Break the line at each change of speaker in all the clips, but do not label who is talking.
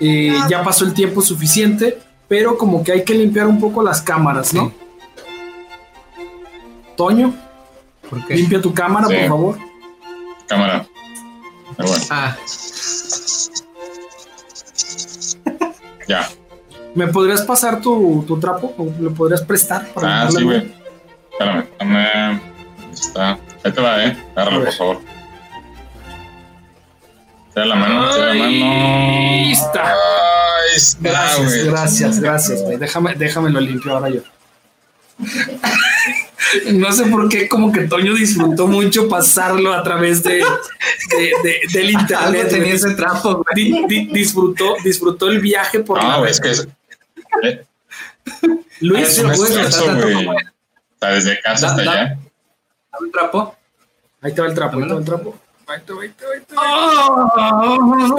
eh, ya pasó el tiempo suficiente, pero como que hay que limpiar un poco las cámaras, ¿no? Toño,
¿Por qué?
limpia tu cámara,
Sí.
por favor.
cámara. Pero bueno,
Ah,
ya.
¿Me podrías pasar tu, tu trapo? ¿O ¿Le podrías prestar? para
Ah, sí, güey. Espérame, dame. Ahí está. Ahí te va, eh. Agárralo, por favor. Tira la mano, tira la mano.
Ahí está.
Ahí está,
Gracias,
güey.
gracias, gracias, güey. Déjame, déjame lo limpio ahora yo. No sé por qué, como que Toño disfrutó mucho pasarlo a través de, de- de- del
algo
internet.
tenía ese trapo, güey.
Di- di- disfrutó, disfrutó el viaje por la
No, güey, es que es. eh,
Luis,
no es
puedes
eso,
gastar tanto
güey.
como-
O sea, desde casa
Da-
hasta
da-
allá.
Dame un trapo.
ahí te va el trapo, ahí te va el trapo.
¡Oh, lo.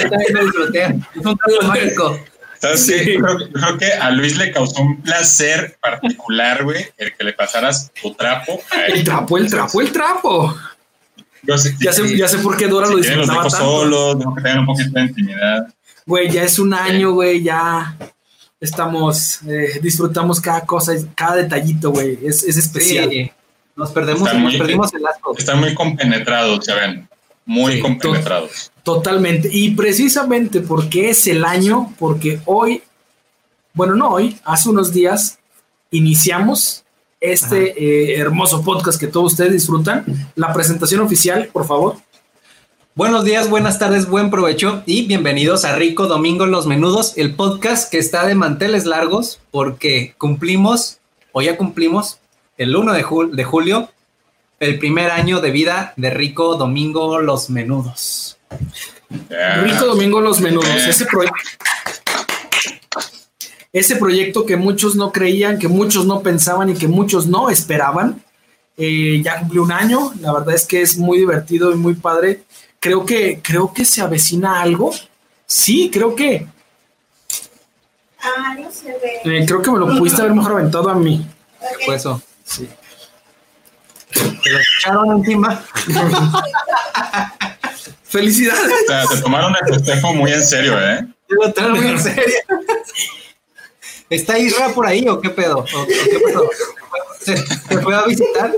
Es un mágico.
¿Sabes
Sí.
creo, que a Luis le causó un placer particular, güey, el que le pasaras tu trapo a él.
El trapo, el trapo, el trapo.
Yo sé-
Ya sé, ya sé por qué Dora lo
si los
disfrutaba
dejo
tanto.
solos, tengo que tener un poquito de intimidad.
Güey, ya es un año, güey, ya estamos, eh, disfrutamos cada cosa, cada detallito, güey. Es, es especial.
Sí, nos perdemos,
Está muy-
nos perdimos el asco.
Están muy compenetrados, ya ven. Muy
Sí,
compenetrados.
Totalmente. Y precisamente porque es el año, porque hoy, bueno, no hoy, hace unos días iniciamos este eh, hermoso podcast que todos ustedes disfrutan. La presentación oficial, por favor.
Buenos días, buenas tardes, buen provecho y bienvenidos a Rico Domingo Los Menudos, el podcast que está de manteles largos porque cumplimos, o ya cumplimos, el 1 de, jul- de julio, el primer año de vida de Rico Domingo Los Menudos.
Ya.
Rico Domingo Los Menudos, ese proyecto. Ese proyecto que muchos no creían, que muchos no pensaban y que muchos no esperaban, eh, ya cumplió un año. La verdad es que es muy divertido y muy padre. Creo que, creo que se avecina algo. Sí, creo que,
Ah, no se ve.
eh, creo que me lo pudiste haber mejor aventado a mí.
¿Qué fue eso?
Sí.
¿Te lo echaron encima?
Felicidades.
O sea, se tomaron el festejo muy en serio, ¿eh?
Yo lo traigo muy en serio. ¿Está Isra por ahí o qué pedo? ¿O- o qué pasó? ¿Se, se fue a visitar?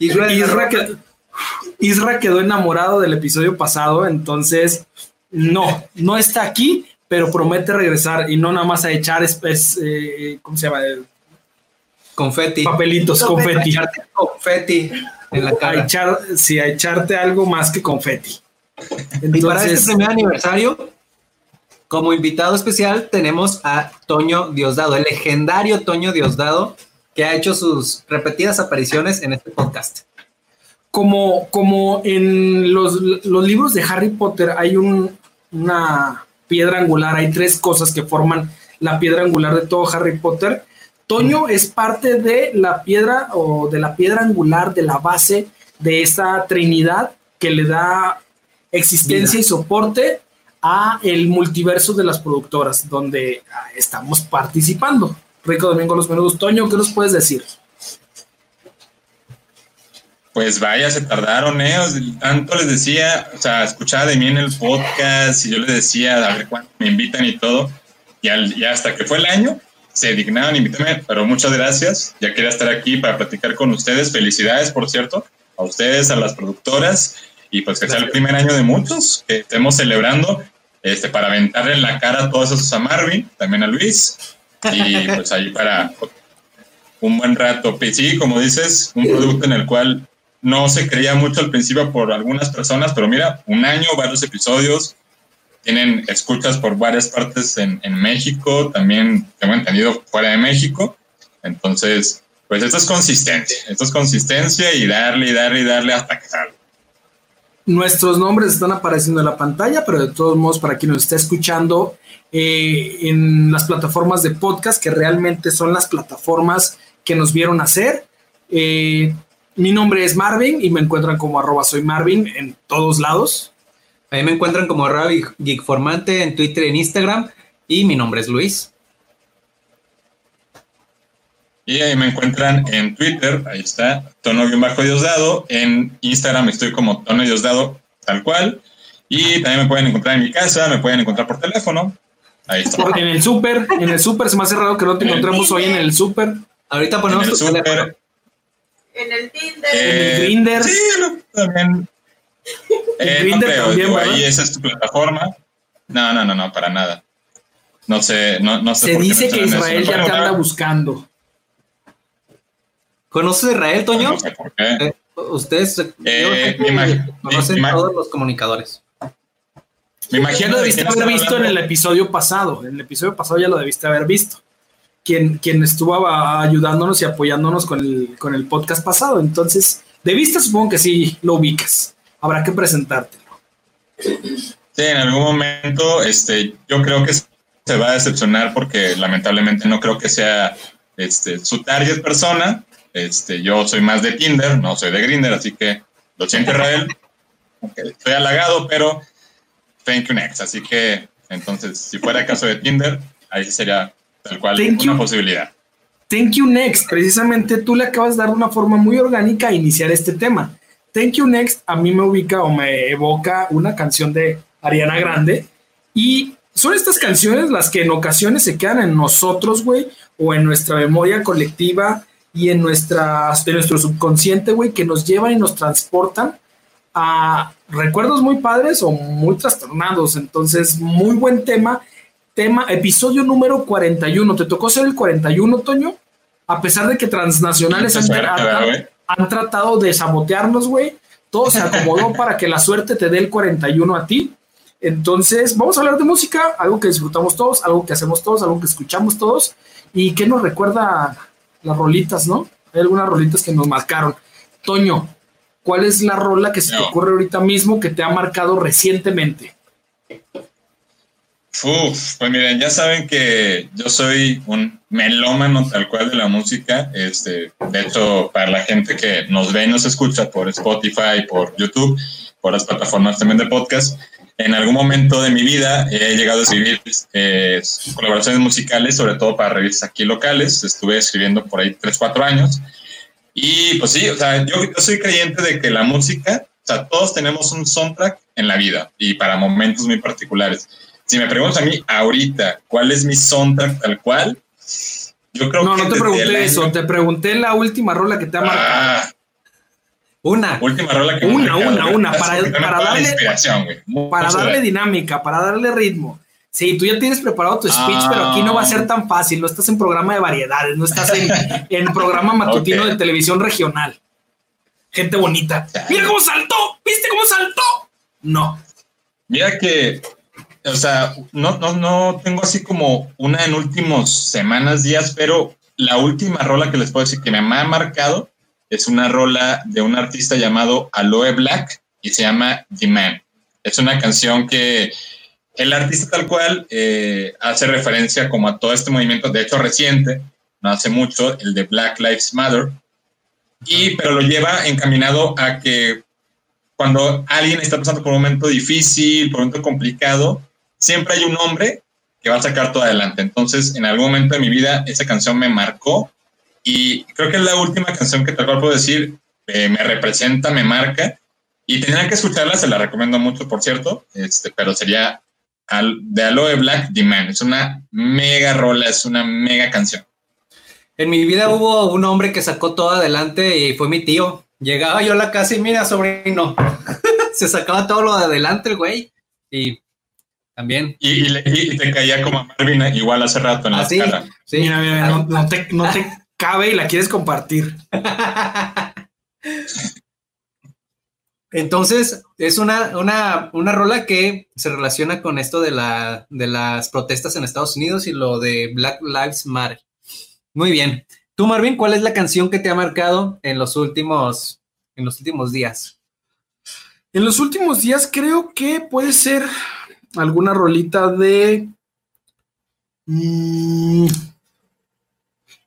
Isra,
Isra, que- Isra quedó enamorado del episodio pasado, entonces no, no está aquí, pero promete regresar y no nada más a echar es, es, eh, ¿cómo se llama?
Confeti.
Papelitos, confeti.
Echarte confeti en la
A
cara.
echar, sí, a echarte algo más que confeti.
Y para este primer aniversario, como invitado especial, tenemos a Toño Diosdado, el legendario Toño Diosdado, que ha hecho sus repetidas apariciones en este podcast.
como, como en los, los libros de Harry Potter hay un, una piedra angular, hay tres cosas que forman la piedra angular de todo Harry Potter. Toño es parte de la piedra o de la piedra angular de la base de esa trinidad que le da existencia
Vida.
y soporte a el multiverso de las productoras donde ah, estamos participando. Rico Domingo Los Menudos. Toño, ¿qué nos puedes decir?
Pues vaya, se tardaron, ¿eh? O sea, tanto les decía, o sea, escuchaba de mí en el podcast y yo les decía a ver cuándo me invitan y todo. Y, al- y hasta que fue el año, se dignaron invitarme, pero muchas gracias. Ya quería estar aquí para platicar con ustedes. Felicidades, por cierto, a ustedes, a las productoras. Y pues que sea el primer año de muchos que estemos celebrando este, para aventarle en la cara a todos esos a Marvin, también a Luis. Y pues ahí para un buen rato. Pues Sí, como dices, un producto en el cual no se creía mucho al principio por algunas personas, pero mira, un año, varios episodios, tienen escuchas por varias partes en, México, también tengo entendido fuera de México. Entonces, pues esto es consistencia, esto es consistencia y darle y darle y darle hasta que salga.
Nuestros nombres están apareciendo en la pantalla, pero de todos modos, para quien nos está escuchando eh, en las plataformas de podcast, que realmente son las plataformas que nos vieron hacer. Eh, mi nombre es Marvin y me encuentran como arroba soy Marvin en todos lados.
Ahí me encuentran como arroba geekformante en Twitter y en Instagram. Y mi nombre es Luis.
Y ahí me encuentran en Twitter, ahí está, tono-diosdado. En Instagram estoy como tono diosdado, tal cual. Y también me pueden encontrar en mi casa, me pueden encontrar por teléfono. Ahí está.
En el súper, en el súper se me hace raro que no te encontremos hoy en el súper.
Ahorita ponemos
en el súper.
En el Tinder.
Eh,
En el Grindr.
Sí, lo- también. Eh, no creo,
también,
ahí esa es tu plataforma. No, no, no, no, para nada. No sé, no, no sé
Se
por qué
dice que. Israel ya te anda buscando.
¿Conoces a Israel, Toño?
No sé por qué.
Eh, Ustedes
Eh,
conocen todos los comunicadores.
Me
Ya
imagino
lo
de
debiste haber visto en el episodio pasado. En el episodio pasado ya lo debiste haber visto. Quien, quien estuvo ayudándonos y apoyándonos con el, con el podcast pasado. Entonces, de vista supongo que sí lo ubicas. Habrá que presentártelo.
Sí, en algún momento, este, yo creo que se va a decepcionar porque lamentablemente no creo que sea este, su target persona. Este, yo soy más de Tinder, no soy de Grinder, así que lo siento Israel. Estoy halagado, pero thank you next. Así que entonces, si fuera caso de Tinder, ahí sería tal cual
Thank
una
you.
posibilidad.
Thank you next. Precisamente tú le acabas de dar una forma muy orgánica a iniciar este tema. Thank you next a mí me ubica o me evoca una canción de Ariana Grande y son estas canciones las que en ocasiones se quedan en nosotros, güey, o en nuestra memoria colectiva y en, nuestra, en nuestro subconsciente, güey, que nos llevan y nos transportan a recuerdos muy padres o muy trastornados. Entonces, muy buen tema. Tema, episodio número 41. ¿Te tocó ser el 41, Toño? A pesar de que transnacionales han, han-. Han tratado de sabotearnos, güey. Todo se acomodó para que la suerte te dé el 41 a ti. Entonces, vamos a hablar de música, algo que disfrutamos todos, algo que hacemos todos, algo que escuchamos todos y que nos recuerda las rolitas, ¿no? Hay algunas rolitas que nos marcaron. Toño, ¿cuál es la rola que se te ocurre ahorita mismo que te ha marcado recientemente?
Uf, pues miren, ya saben que yo soy un melómano tal cual de la música. Este, de hecho, para la gente que nos ve y nos escucha por Spotify, por YouTube, por las plataformas también de podcast, en algún momento de mi vida he llegado a escribir eh, colaboraciones musicales, sobre todo para revistas aquí locales. Estuve escribiendo por ahí 3, 4 años. Y pues sí, o sea, yo, yo soy creyente de que la música, o sea, todos tenemos un soundtrack en la vida y para momentos muy particulares. Si me preguntas a mí ahorita cuál es mi soundtrack tal cual, yo creo
No,
que
no te
desde el
pregunté
año-
eso, te pregunté la última rola que te ha marcado.
Ah,
Una.
última rola que
Una,
me ha
una,
marcado,
una,
güey.
para- para darle- para darle dinámica, para darle ritmo. Sí, tú ya tienes preparado tu speech,
Ah.
pero aquí no va a ser tan fácil. No estás en programa de variedades, no estás en, en programa matutino de televisión regional. Gente bonita. Mira cómo saltó, ¿viste cómo saltó? No.
Mira que, o sea, no, no, no tengo así como una en últimos semanas, días, pero la última rola que les puedo decir que me ha marcado es una rola de un artista llamado Aloe Black y se llama The Man. Es una canción que el artista tal cual eh, hace referencia como a todo este movimiento, de hecho reciente, no hace mucho, el de Black Lives Matter, y pero lo lleva encaminado a que cuando alguien está pasando por un momento difícil, por un momento complicado, siempre hay un hombre que va a sacar todo adelante. Entonces, en algún momento de mi vida, esa canción me marcó y creo que es la última canción que tal cual puedo decir, eh, me representa, me marca y tendrán que escucharla, se la recomiendo mucho, por cierto, este, pero sería al, de Aloe Black, The Man. Es una mega rola, es una mega canción.
En mi vida hubo un hombre que sacó todo adelante y fue mi tío. Llegaba yo a la casa y mira, sobrino. Se sacaba todo lo de adelante el güey. Y también.
Y, y le- y te caía como a Marvin igual hace rato en la
Así.
escala.
Sí.
Mira, mira, no, no te, no te cabe y la quieres compartir.
Entonces, es una, una, una rola que se relaciona con esto de, la, de las protestas en Estados Unidos y lo de Black Lives Matter. Muy bien. Tú, Marvin, ¿cuál es la canción que te ha marcado en los últimos, en los últimos días?
En los últimos días creo que puede ser alguna rolita de... Mm,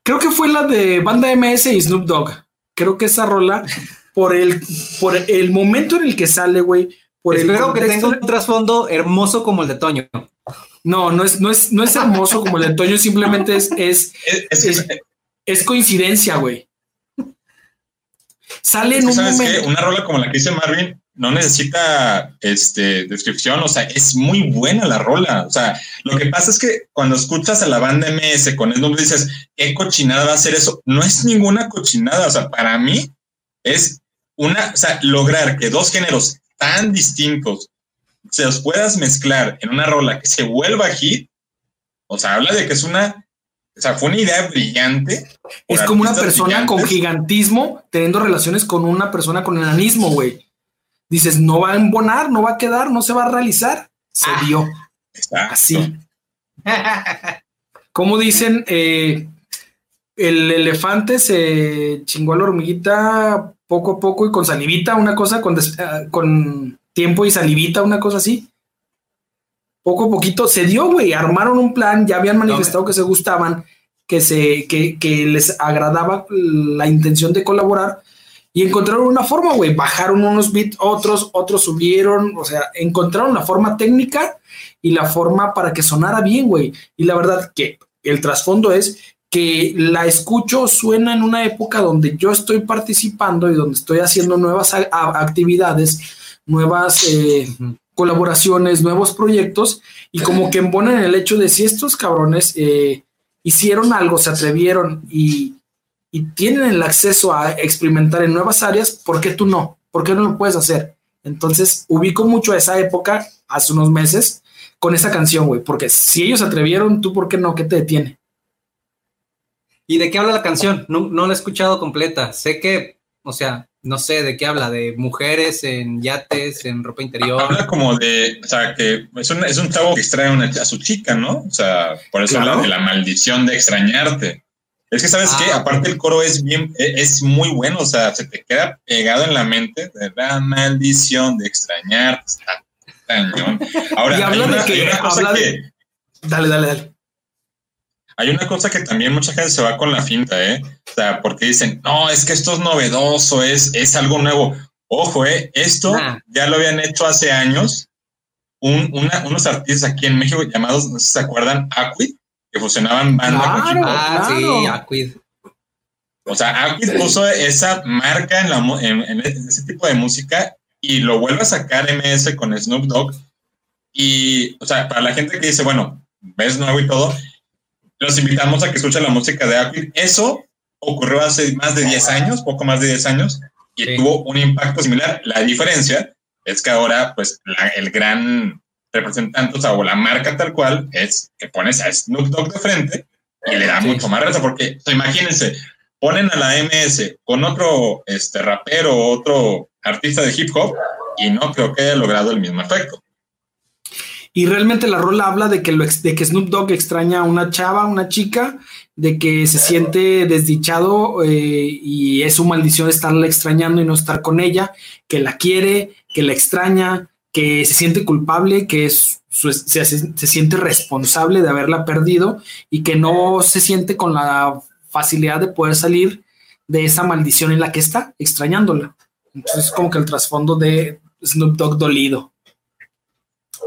creo que fue la de Banda MS y Snoop Dogg. Creo que esa rola, por el, por el momento en el que sale, güey. Por el
Espero que
contexto-
tenga un trasfondo hermoso como el de Toño.
No, no es, no es, no es hermoso como el de Toño, simplemente es, es,
Es, es que,
Es- es coincidencia, güey. Sale
es
en
que,
un
¿sabes qué?
momento.
Una rola como la que dice Marvin no necesita este, descripción, o sea, es muy buena la rola. O sea, lo que pasa es que cuando escuchas a la banda MS con Snoop dices, ¿qué cochinada va a ser eso? No es ninguna cochinada, o sea, para mí es una, o sea, lograr que dos géneros tan distintos se los puedas mezclar en una rola que se vuelva hit, o sea, habla de que es una, o sea, fue una idea brillante.
Es como una persona con gigantismo teniendo relaciones con una persona con enanismo, güey. Dices, no va a embonar, no va a quedar, no se va a realizar. Se
Ah.
dio
Exacto.
así. Como dicen, eh, el elefante se chingó a la hormiguita poco a poco y con salivita, una cosa con, des- ah, con tiempo y salivita, una cosa así. Poco a poquito se dio, güey. Armaron un plan, ya habían manifestado que se gustaban, que, se, que, que les agradaba la intención de colaborar y encontraron una forma, güey. Bajaron unos bits, otros, otros subieron, o sea, encontraron la forma técnica y la forma para que sonara bien, güey. Y la verdad que el trasfondo es que la escucho suena en una época donde yo estoy participando y donde estoy haciendo nuevas actividades, nuevas eh, colaboraciones, nuevos proyectos y como que embonan el hecho de si estos cabrones eh, hicieron algo, se atrevieron y, y tienen el acceso a experimentar en nuevas áreas, ¿por qué tú no? ¿Por qué no lo puedes hacer? Entonces ubico mucho a esa época, hace unos meses, con esa canción, güey, porque si ellos se atrevieron, ¿tú por qué no? ¿Qué te detiene?
¿Y de qué habla la canción? No, no la he escuchado completa. Sé que, o sea, no sé de qué habla, de mujeres en yates, en ropa interior.
Habla como de, o sea, que es un, es un chavo que extrae una- a su chica, ¿no? O sea, por eso
Claro.
habla de la maldición de extrañarte. Es que, ¿sabes
Ah.
qué? Aparte el coro es bien, e- es muy bueno, o sea, se te queda pegado en la mente de la maldición de cañón. Ahora,
Y de
una,
que- habla de-
que,
Dale, dale, dale.
hay una cosa que también mucha gente se va con la finta, ¿eh? O sea, porque dicen, no, es que esto es novedoso, es, es algo nuevo. Ojo, ¿eh? Esto
Ah.
ya lo habían hecho hace años un- una- unos artistas aquí en México llamados, no sé si se acuerdan, Aquid, que fusionaban banda con
Claro.
hip hop.
Ah,
claro.
sí, Aquid.
O sea, Aquid puso esa marca en, la, en, en ese tipo de música y lo vuelve a sacar MS con Snoop Dogg. Y, o sea, para la gente que dice, bueno, ves nuevo y todo, los invitamos a que escuchen la música de Aquid. Eso ocurrió hace más de 10 años, poco más de 10 años, y
Sí.
tuvo un impacto similar. La diferencia es que ahora, pues, la- el gran representante, o sea, o la marca tal cual, es que pones a Snoop Dogg de frente y le da
Sí.
mucho más reto, porque o sea, imagínense, ponen a la MS con otro este, rapero, otro artista de hip hop, y no creo que haya logrado el mismo efecto.
Y realmente la rola habla de que, lo de que Snoop Dogg extraña a una chava, una chica, de que se siente desdichado eh, y es su maldición estarla extrañando y no estar con ella, que la quiere, que la extraña, que se siente culpable, que es su- se, se- se siente responsable de haberla perdido y que no se siente con la facilidad de poder salir de esa maldición en la que está, extrañándola. Entonces, como que el trasfondo de Snoop Dogg dolido.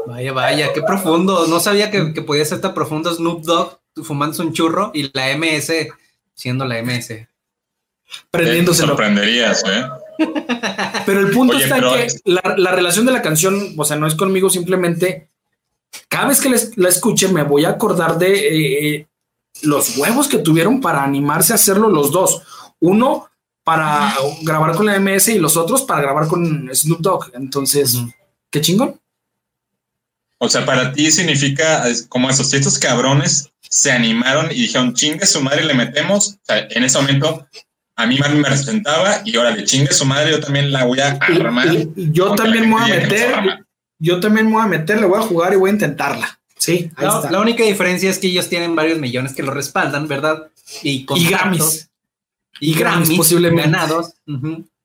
Vaya, vaya, qué profundo. No sabía que, que podía ser tan profundo Snoop Dogg fumándose un churro y la MS siendo la MS.
Te
prendiéndoselo.
sorprenderías, ¿eh?
Pero el punto
Oye,
está en que la, la relación de la canción, o sea, no es conmigo, simplemente cada vez que les- la escuche me voy a acordar de eh, eh, los huevos que tuvieron para animarse a hacerlo los dos. Uno para grabar con la MS y los otros para grabar con Snoop Dogg. Entonces, qué chingón.
O sea, para ti significa como esos, si estos cabrones se animaron y dijeron, chingue su madre, le metemos. O sea, en ese momento a mí Marvin me representaba y ahora le chingue su madre, yo también la voy a armar.
Y- y yo también me voy a meter, yo también me voy a meter, le voy a jugar y voy a intentarla. Sí, ahí
La,
está.
la única diferencia es que ellos tienen varios millones que lo respaldan, ¿verdad? Y,
y Grammys.
y
Grammys, posiblemente.
ganados.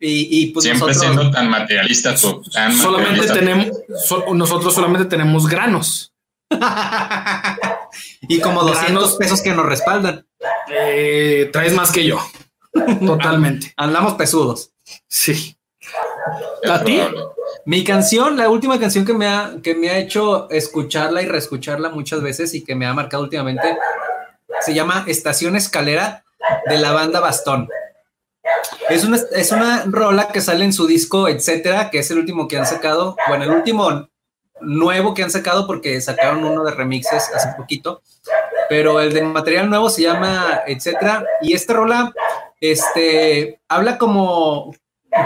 Y, y pues
Siempre
nosotros,
siendo tan materialista tú. Tan
Solamente
materialista.
tenemos, so- nosotros solamente tenemos granos.
y como 200
Granos.
pesos que nos respaldan.
Eh, traes más que yo. Totalmente.
Andamos pesudos.
Sí. ¿A ti?
Mi canción, la última canción que me ha, que me ha hecho escucharla y reescucharla muchas veces y que me ha marcado últimamente, se llama Estación Escalera de la banda Bastón. Es una, es una rola que sale en su disco, etcétera, que es el último que han sacado. Bueno, el último nuevo que han sacado porque sacaron uno de remixes hace poquito, pero el de material nuevo se llama etcétera. Y esta rola, este, habla como,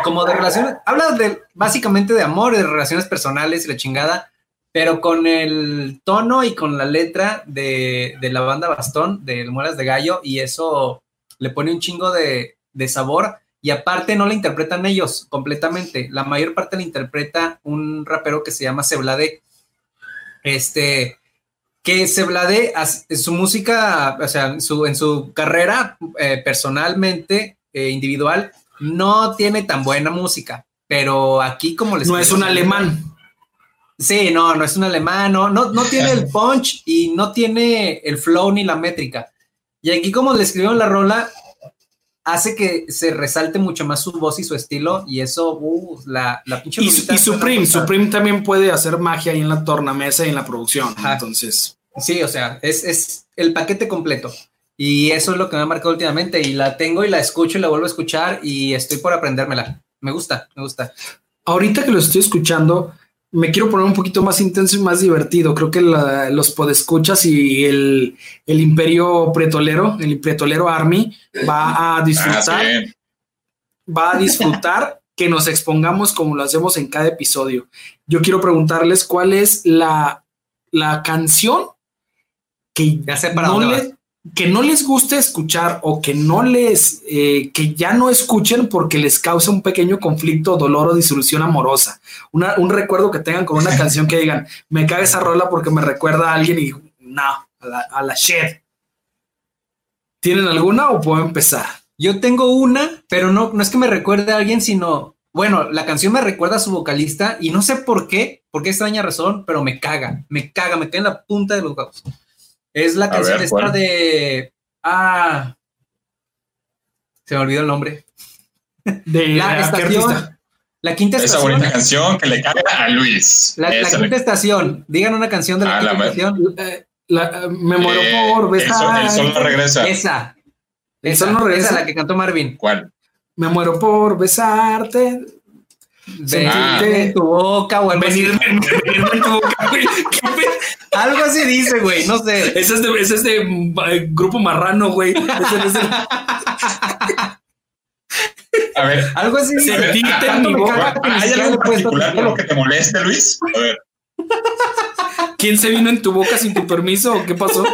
como de relaciones, habla de básicamente de amor, de relaciones personales y la chingada, pero con el tono y con la letra de, de la banda Bastón, de Muelas de Gallo, y eso le pone un chingo de, de sabor. Y aparte no la interpretan ellos completamente. La mayor parte la interpreta un rapero que se llama Seblade. Este, que Seblade, en su música, o sea, en su, en su carrera eh, personalmente, eh, individual, no tiene tan buena música. Pero aquí como les
No es un alemán.
Sí, no, no es un alemán, no, no, no tiene el punch y no tiene el flow ni la métrica. Y aquí como le escribieron la rola, hace que se resalte mucho más su voz y su estilo y eso, uh, la, la pinche
Y, Supreme. Supreme también puede hacer magia ahí en la tornamesa y en la producción.
Ajá.
Entonces,
Sí, o sea, es, es el paquete completo. Y eso es lo que me ha marcado últimamente. Y la tengo y la escucho y la vuelvo a escuchar y estoy por aprendérmela. Me gusta, me gusta.
ahorita que lo estoy escuchando, me quiero poner un poquito más intenso y más divertido. Creo que la- los podescuchas y el, el imperio pretolero, el pretolero Army, va a
Ah,
disfrutar, va a disfrutar que nos expongamos como lo hacemos en cada episodio. Yo quiero preguntarles cuál es la, la canción que
Ya sé para
no
dónde
les, que no les guste escuchar o que no les, eh, que ya no escuchen porque les causa un pequeño conflicto, dolor o disolución amorosa. Una- un recuerdo que tengan con una canción que digan, me caga esa rola porque me recuerda a alguien y no, a la, a la shit. ¿Tienen alguna o puedo empezar?
Yo tengo una, pero no, no es que me recuerde a alguien, sino, bueno, la canción me recuerda a su vocalista y no sé por qué, por qué extraña razón, pero me caga, me caga, me cae en la punta de los huevos. Es la canción
ver,
esta
¿cuál?
de... Ah, se me olvidó el nombre.
De
La
¿a qué
estación, la quinta
Esa
estación.
bonita canción que le cae a Luis.
La, la
Esa
quinta
le-
estación. Digan una canción de la
Ah,
quinta
me-
estación.
Eh, la- eh, me muero
Eh,
por
el, sol,
besar.
el sol no regresa.
Esa.
¿El
Esa,
sol no regresa?
esa, la que cantó Marvin.
¿Cuál?
Me muero por besarte.
De,
Ah.
de tu boca o algo así.
Venirme, venirme en tu boca, güey. ¿Qué pe-
Algo así dice, güey. No sé.
Ese es de, ese es de eh, grupo marrano, güey. Ese es el-
A ver,
Algo así dice.
Sentirte en mi boca.
¿hay algo en particular por lo que te moleste, Luis? A ver,
¿Quién se vino en tu boca sin tu permiso o qué pasó?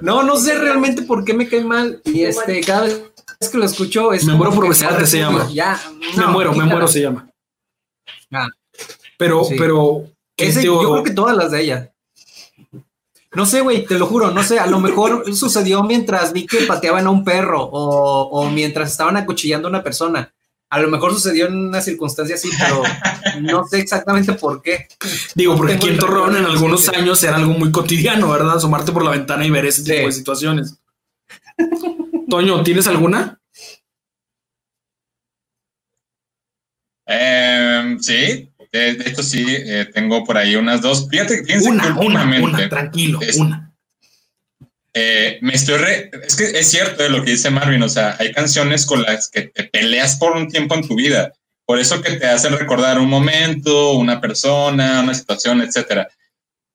No, no sé realmente por qué me cae mal. Y este, cada vez que lo escucho es.
Me muero por besarte, se llama.
Ya.
me muero, me muero se llama.
Ah.
Pero,
Sí.
pero. ¿qué
Ese-
te-
yo creo que todas las de ella. No sé, güey, te lo juro, no sé, a lo mejor sucedió mientras vi que pateaban a un perro o, o mientras estaban acuchillando a una persona. A lo mejor sucedió en una circunstancia así, pero no sé exactamente por qué.
Digo, porque aquí en Torreón en algunos años era algo muy cotidiano, ¿verdad? Asomarte por la ventana y ver ese tipo
Sí.
de situaciones. Toño, ¿tienes alguna?
eh, sí, de, de hecho sí, eh, tengo por ahí unas dos. Fíjate, fíjense que
Una, una, una, tranquilo,
es-
una.
eh, me estoy re- es que es cierto de lo que dice Marvin, o sea, hay canciones con las que te peleas por un tiempo en tu vida, por eso que te hacen recordar un momento, una persona, una situación, etcétera.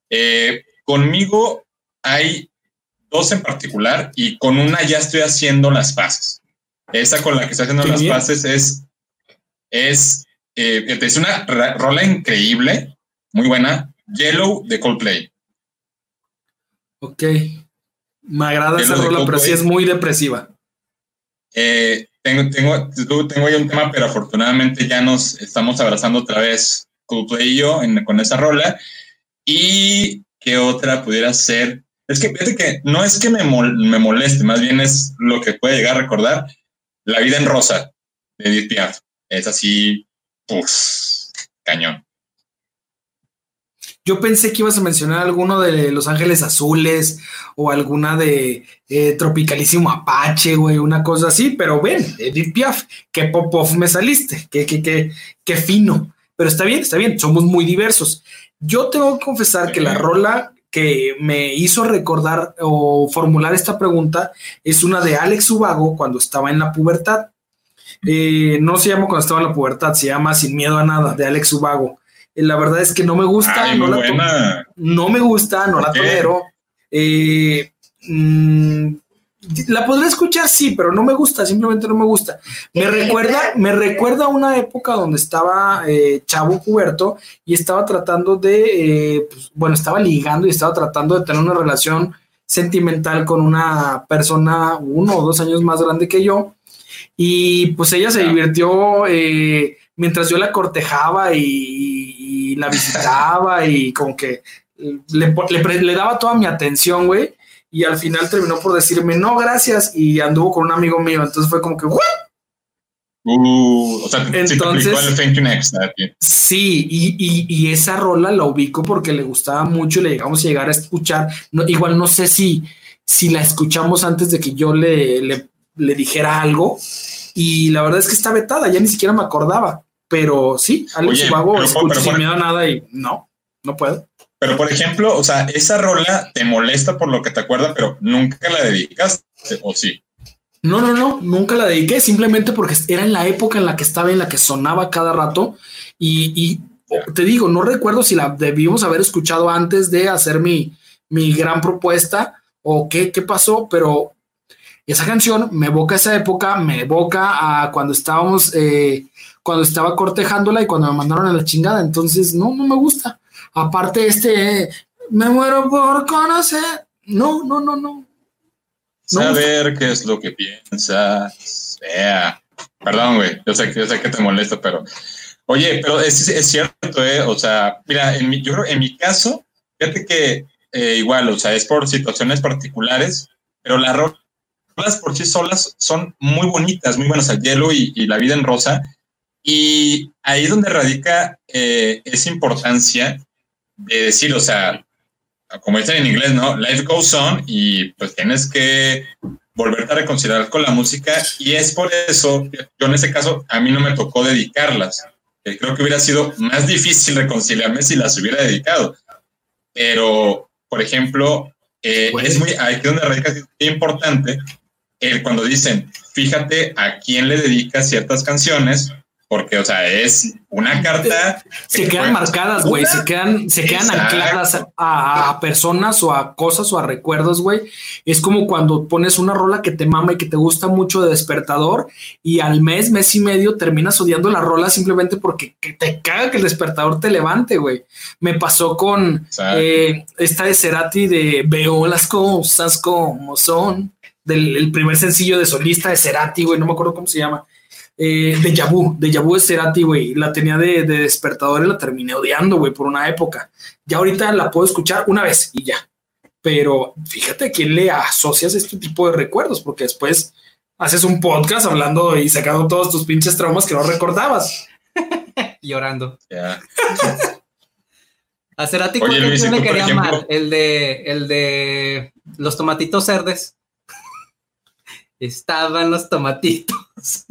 Eh, conmigo hay dos en particular y con una ya estoy haciendo las paces. Esa con la que estoy haciendo las
bien.
paces es, es, eh, es una rola increíble, muy buena, Yellow de Coldplay.
Ok. Me agrada
¿Qué
esa rola, pero sí es muy depresiva.
Eh, tengo, tengo, tengo, tengo ahí un tema, pero afortunadamente ya nos estamos abrazando otra vez, Coldplay y yo, en- con esa rola. Y qué otra pudiera ser. Es que fíjate que no es que me, mol- me moleste, más bien es lo que puede llegar a recordar. La vida en rosa de Edith Piaf. Es así, pues, cañón.
Yo pensé que ibas a mencionar alguno de Los Ángeles Azules o alguna de eh, Tropicalísimo Apache, güey, una cosa así, pero ven, Edith Piaf, qué pop-off me saliste, qué, qué, qué, qué fino. Pero está bien, está bien, somos muy diversos. Yo tengo que confesar que la rola que me hizo recordar o formular esta pregunta es una de Alex Ubago cuando estaba en la pubertad. Eh, no se llama cuando estaba en la pubertad, se llama Sin Miedo a Nada, de Alex Ubago. Eh, la verdad es que no me gusta,
Ay,
no, la no me gusta, no
¿Por
la tolero. Eh, mm, la podré escuchar, sí, pero no me gusta, simplemente no me gusta. Me recuerda, me recuerda a una época donde estaba eh, chavo puberto y estaba tratando de, eh, pues, bueno, estaba ligando y estaba tratando de tener una relación sentimental con una persona uno o dos años más grande que yo. Y pues ella se divirtió eh, mientras yo la cortejaba y, y la visitaba y como que le, le daba toda mi atención, güey. Y al final terminó por decirme, no, gracias. Y anduvo con un amigo mío. Entonces fue como que, ¿what?
Uh, o sea, sí
Entonces-
aplicó el Thank You Next.
Sí, y, y- y esa rola la ubico porque le gustaba mucho y le llegamos a llegar a escuchar. No, igual no sé si, si la escuchamos antes de que yo le, le, le dijera algo. Y la verdad es que está vetada, ya ni siquiera me acordaba. Pero sí, Alex
Oye,
Ubago
pero-
escucho
pero-
sin miedo a nada y no, no puedo.
Pero, por ejemplo, o sea, esa rola te molesta por lo que te acuerdas, pero nunca la dedicaste, ¿o sí?
No, no, no, nunca la dediqué, simplemente porque era en la época en la que estaba, en la que sonaba cada rato. Y, te digo, no recuerdo si la debíamos haber escuchado antes de hacer mi, mi gran propuesta o qué, qué pasó, pero esa canción me evoca esa época, me evoca a cuando estábamos, eh, cuando estaba cortejándola y cuando me mandaron a la chingada. Entonces, no, no me gusta. Aparte, este, me muero por conocer. No, no, no, no.
Saber qué es lo que piensas. Yeah. Perdón, güey. Yo sé, yo que te molesta, pero. Oye, pero es, cierto, ¿eh? O sea, mira, en mi, yo creo en mi caso, fíjate que eh, igual, o sea, es por situaciones particulares, pero las rolas por sí solas son muy bonitas, muy buenas. El hielo y, y la vida en rosa. Y ahí es donde radica eh, esa importancia de decir, o sea, como dicen en inglés, ¿no? Life goes on y pues tienes que volverte a reconciliar con la música y es por eso, yo en ese caso, a mí no me tocó dedicarlas. Eh, creo que hubiera sido más difícil reconciliarme si las hubiera dedicado. Pero, por ejemplo, eh, es muy, aquí donde radica es importante el cuando dicen, fíjate a quién le dedicas ciertas canciones, porque, o sea, es una carta.
se
que
quedan marcadas, güey, se quedan, se quedan
Exacto.
ancladas a, a personas o a cosas o a recuerdos, güey. Es como cuando pones una rola que te mama y que te gusta mucho de despertador y al mes, mes y medio terminas odiando la rola simplemente porque que te caga que el despertador te levante, güey. Me pasó con eh, esta de Cerati de Veo las cosas como son, del el primer sencillo de solista de Cerati, güey, no me acuerdo cómo se llama. Eh, de Yabu, de Yabu de Cerati, güey. La tenía de, de despertador y la terminé odiando, güey, por una época. Ya ahorita la puedo escuchar una vez y ya. Pero fíjate a quién le asocias este tipo de recuerdos, porque después haces un podcast hablando y sacando todos tus pinches traumas que no recordabas.
Llorando. A Cerati,
Oye,
¿cuál
Luis,
canción
¿y
le
tú, por
quería
ejemplo?
mal? El de, el de los tomatitos verdes. Estaban los tomatitos.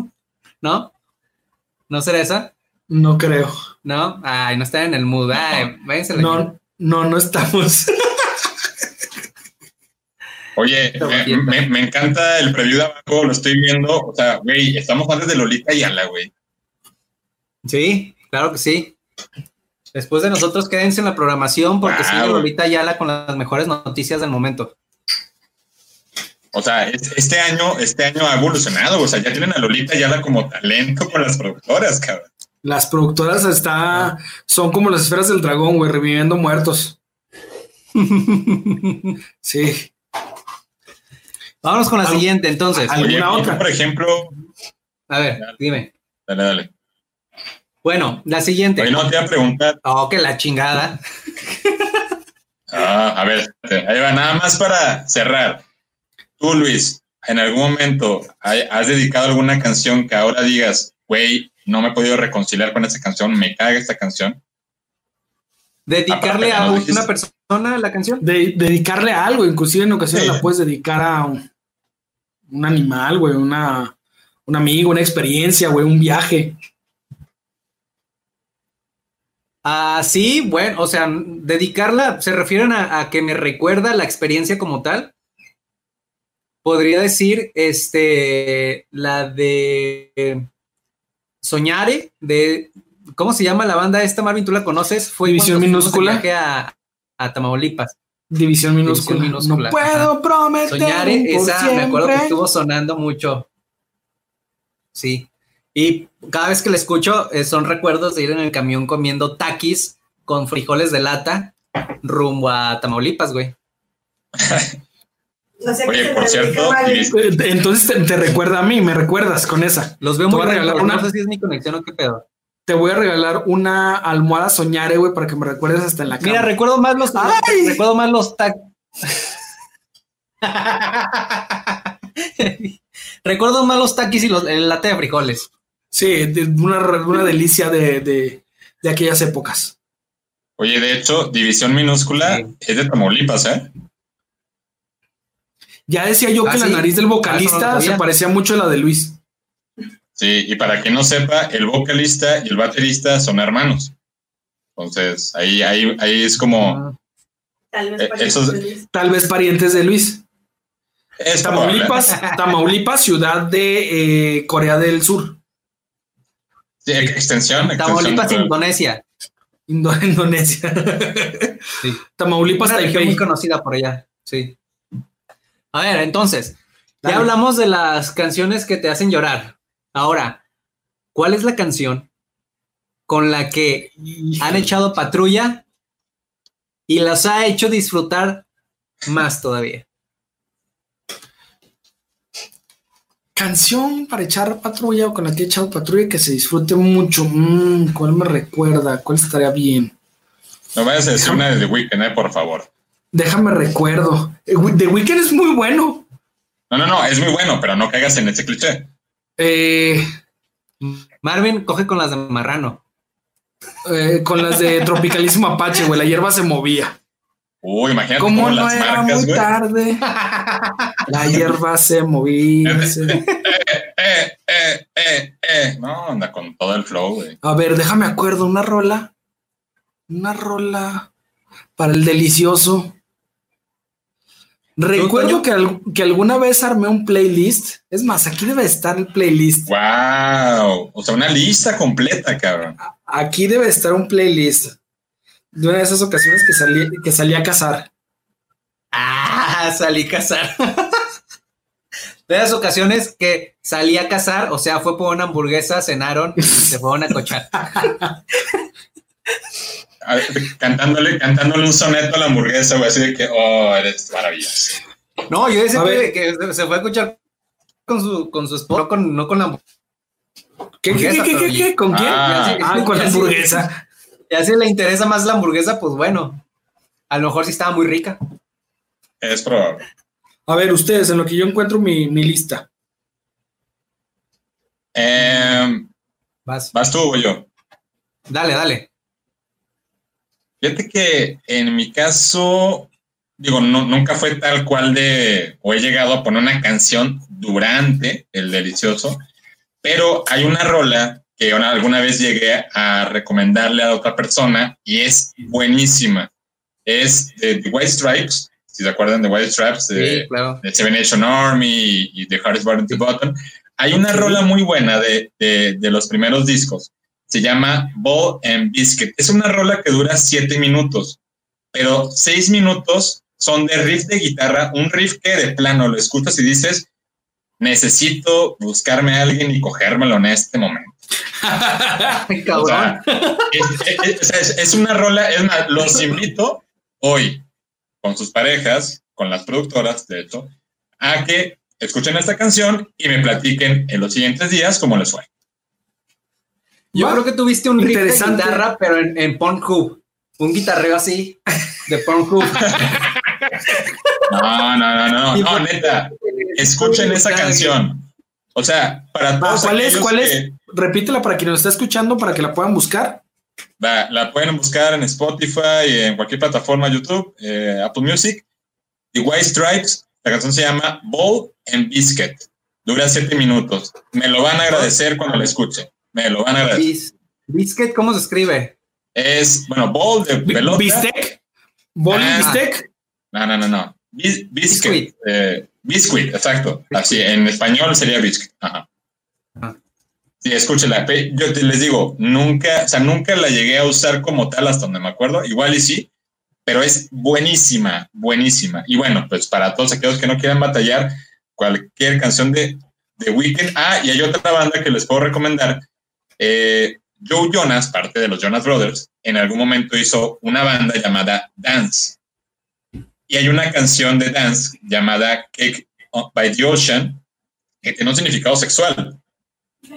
¿No? ¿No será esa?
No creo.
¿No? Ay, no está en el mood. Ay, váyanse
No, no, no estamos.
Oye, me, me- me encanta el preview de abajo, lo estoy viendo. O sea, güey, estamos antes de Lolita y Ala, güey.
Sí, claro que sí. Después de nosotros, quédense en la programación porque
Wow.
sigue Lolita Ayala con las mejores noticias del momento.
O sea, es- este año, este año ha evolucionado. O sea, ya tienen a Lolita y Ala como talento con las productoras, cabrón.
Las productoras está, son como las esferas del dragón, güey, reviviendo muertos. Sí.
Vámonos con la
Al-
siguiente, entonces.
Oye,
¿Alguna otra?
por ejemplo,
A ver, dime.
dale, dale.
Bueno, la siguiente.
Oye, no te iba a preguntar.
Oh, que la chingada.
Ah, a ver, ahí va, nada más para cerrar. Tú, Luis, en algún momento has dedicado alguna canción que ahora digas, güey, no me he podido reconciliar con esta canción, me caga esta canción?
Dedicarle a una persona la canción.
De- dedicarle a algo, inclusive en ocasiones
Sí.
la puedes dedicar a un, un animal, güey, una, un amigo, una experiencia, güey, un viaje.
Ah, sí, bueno, o sea, dedicarla, ¿se refieren a, a que me recuerda la experiencia como tal? Podría decir, este, la de Soñare, de, ¿cómo se llama la banda esta, Marvin? ¿Tú la conoces? Fue
División Minúscula.
viaje a, a Tamaulipas.
División minúscula.
minúscula,
No puedo prometer.
Soñare, esa me acuerdo que estuvo sonando mucho. Sí. Y cada vez que la escucho, eh, son recuerdos de ir en el camión comiendo taquis con frijoles de lata rumbo a Tamaulipas, güey.
No sé
Oye, por cierto,
Entonces te, te recuerda a mí, me recuerdas con esa.
Los veo
Te
muy
voy a regalar una-
No sé si es mi conexión o qué pedo.
Te voy a regalar una almohada soñare, güey, para que me recuerdes hasta en la cama.
Mira, recuerdo más los
¡Ay!
recuerdo más los taquis. recuerdo más los taquis y los, el latte de frijoles.
Sí, de- una, una delicia de, de, de aquellas épocas.
Oye, de hecho, División Minúscula
Sí.
es de Tamaulipas, ¿eh?
Ya decía yo
Ah,
que la
sí.
nariz del
Ah, no
vocalista se parecía mucho a la de Luis.
Sí, y para quien no sepa, el vocalista y el baterista son hermanos. Entonces, ahí, ahí, ahí es como...
Ah,
Tal vez
Eh, esos-.
Tal vez parientes de Luis.
Es.
Tamaulipas, Tamaulipas, ciudad de eh, Corea del Sur,
Sí, extensión. extensión
Tamaulipas, Indonesia.
Indo- Indonesia.
Sí.
Tamaulipas,
Una región
Taipei.
muy conocida por allá, sí. A ver, entonces, ya
Dale.
hablamos de las canciones que te hacen llorar. Ahora, ¿cuál es la canción con la que han echado patrulla y las ha hecho disfrutar más todavía?
Canción para echar patrulla o con la que he echado patrulla que se disfrute mucho. Mm, ¿Cuál me recuerda? ¿Cuál estaría bien?
No vayas a decir una de The Weeknd, eh, por favor.
Déjame recuerdo. Eh, The Weeknd es muy bueno.
No, no, no, es muy bueno, pero no caigas en ese cliché.
Eh,
Marvin coge con las de Marrano.
eh, con las de Tropicalísimo Apache, güey. La hierba se movía.
Uy, imagínate
Como
cómo
no
las
era
marcas,
muy
güey.
tarde. La hierba se movía. se-
Eh, eh, eh, eh. No, anda con todo el flow, güey.
A ver, déjame acuerdo. Una rola. Una rola para el delicioso. Recuerdo que, al- que alguna vez armé un playlist. Es más, aquí debe estar el playlist.
Wow. O sea, una lista completa, cabrón.
Aquí debe estar un playlist de una de esas ocasiones que salí, que salí a cazar.
Ah, salí a cazar. De las ocasiones que salí a cazar, o sea, fue por una hamburguesa, cenaron y se fueron a cochar.
A ver, Cantándole, cantándole un soneto a la hamburguesa, güey, así de que, oh, eres maravilloso.
No, yo decía
A
que,
ver.
que se- fue a escuchar con su, con su esposo, no con, no con la hamburguesa.
¿Qué, qué, qué, qué, qué, qué? ¿Con quién?
Ah.
Ah, con la hamburguesa.
Ya si le interesa más la hamburguesa, pues bueno, a lo mejor sí estaba muy rica.
Es probable.
A ver, ustedes, en lo que yo encuentro mi, mi lista.
Em,
Vas,
¿Vas tú o yo?
dale, dale.
Fíjate que en mi caso, digo, no, nunca fue tal cual de, o he llegado a poner una canción durante el delicioso, pero hay una rola que una- alguna vez llegué a recomendarle a otra persona y es buenísima. Es de The White Stripes, si se acuerdan de White Stripes, de,
Sí, claro.
de Seven Nation Army y, y The Hardest Button to Button. Hay una rola muy buena de, de, de los primeros discos. Se llama Ball and Biscuit. Es una rola que dura siete minutos, pero seis minutos son de riff de guitarra, un riff que de plano lo escuchas y dices, necesito buscarme a alguien y cogérmelo en este momento. O sea, es, es- es una rola, es más, los invito hoy con sus parejas, con las productoras, de hecho, a que escuchen esta canción y me platiquen en los siguientes días cómo les fue.
Yo
Va.
creo que tuviste un riff de guitarra, pero en, en Pornhub. Un guitarreo así de Pornhub.
No, no, no, no, no, neta. escuchen esa canción. O sea, para todos.
¿Cuál es? ¿Cuál es?
que-
Repítela para quien nos está escuchando, para que la puedan buscar.
Va, la pueden buscar en Spotify, en cualquier plataforma, YouTube, eh, Apple Music. The White Stripes, la canción se llama Ball and Biscuit. Dura siete minutos. Me lo van a agradecer cuando la escuchen. Me lo van a agradecer.
Bis- Biscuit, ¿cómo se escribe?
Es, bueno, Ball de pelota.
Bistec. Bowling
Ah.
Bistec.
No, no, no, no. Bis- biscuit.
Biscuit.
eh, biscuit, exacto. Así, en español sería biscuit. Ajá.
Ajá.
Sí, escúchela. Yo te les digo, nunca, o sea, nunca la llegué a usar como tal hasta donde me acuerdo. Igual y sí, pero es buenísima, buenísima. Y bueno, pues para todos aquellos que no quieran batallar, cualquier canción de, de Weekend. Ah, y hay otra banda que les puedo recomendar. Eh, Joe Jonas, parte de los Jonas Brothers, en algún momento hizo una banda llamada Dance. Y hay una canción de Dance llamada Cake by the Ocean que tiene un significado sexual.